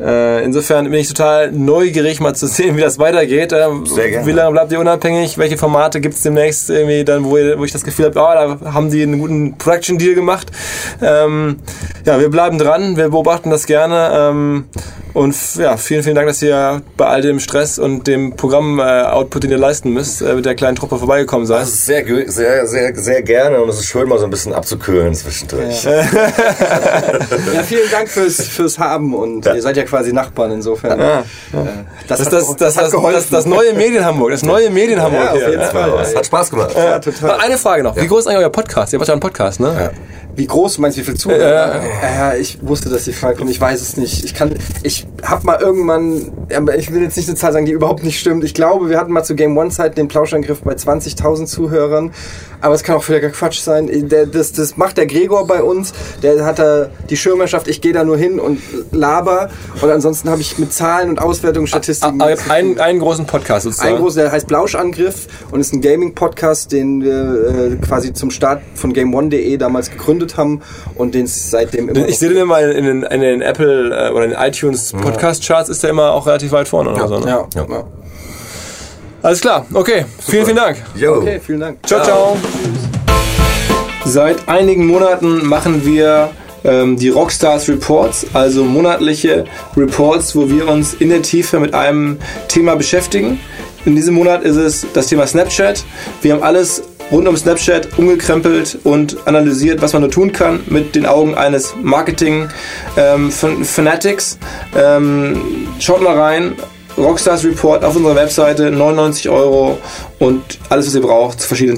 äh, insofern bin ich total neugierig, mal zu sehen, wie das weitergeht. Äh, Sehr gerne. Wie lange bleibt ihr unabhängig? Welche Formate gibt es demnächst irgendwie dann, wo, ihr, wo ich das Gefühl habe, oh, da haben die einen guten Production-Deal gemacht. Ähm, ja, wir bleiben dran, wir beobachten das gerne. Ähm, und ja, vielen, vielen Dank, dass ihr bei all dem Stress und dem Programm-Output, den ihr leisten müsst, äh, mit der kleinen Truppe vorbeigekommen seid. Das ist sehr, sehr, sehr, sehr gerne und es ist schön, mal so ein bisschen abzukühlen zwischendurch. Ja, vielen Dank fürs, fürs Haben und ihr seid ja quasi Nachbarn insofern. Ja. Äh, Das, das, das, das, geholfen. das, das neue Medienhamburg, das neue Medienhamburg Ja, auf jeden Fall. Es hat Spaß gemacht. Ja, total. Eine Frage noch. Wie groß ist eigentlich euer Podcast? Ihr macht ja einen Podcast, ne? Wie groß du meinst, wie viel Zuhörer? Ja, ich wusste, dass die Frage kommt. Ich weiß es nicht. Ich kann, ich habe mal irgendwann, aber ich will jetzt nicht eine Zahl sagen, die überhaupt nicht stimmt. Ich glaube, wir hatten mal zu Game One Zeit den Plauschangriff bei 20.000 Zuhörern. Aber es kann auch völliger Quatsch sein. Der, das, das macht der Gregor bei uns. Der hat da die Schirmherrschaft. Ich gehe da nur hin und laber. Und ansonsten habe ich mit Zahlen und Auswertungen, Statistiken. Ihr habt einen, einen großen Podcast sozusagen. Ein großer, der heißt Blauschangriff und ist ein Gaming-Podcast, den wir äh, quasi zum Start von GameOne.de damals gegründet haben und den seitdem immer Ich sehe den immer in den, in den Apple äh, oder in den iTunes Podcast Charts ist der immer auch relativ weit vorne oder so. Ne? ja, Ja. ja. Alles klar, okay. Vielen, vielen Dank. Jo. Okay, vielen Dank. Ciao, ciao. Seit einigen Monaten machen wir ähm, die Rockstars Reports, also monatliche Reports, wo wir uns in der Tiefe mit einem Thema beschäftigen. In diesem Monat ist es das Thema Snapchat. Wir haben alles rund um Snapchat umgekrempelt und analysiert, was man nur tun kann mit den Augen eines Marketing-Fanatics. Ähm, schaut mal rein. Rockstars Report auf unserer Webseite, 99 Euro und alles, was ihr braucht zu verschiedenen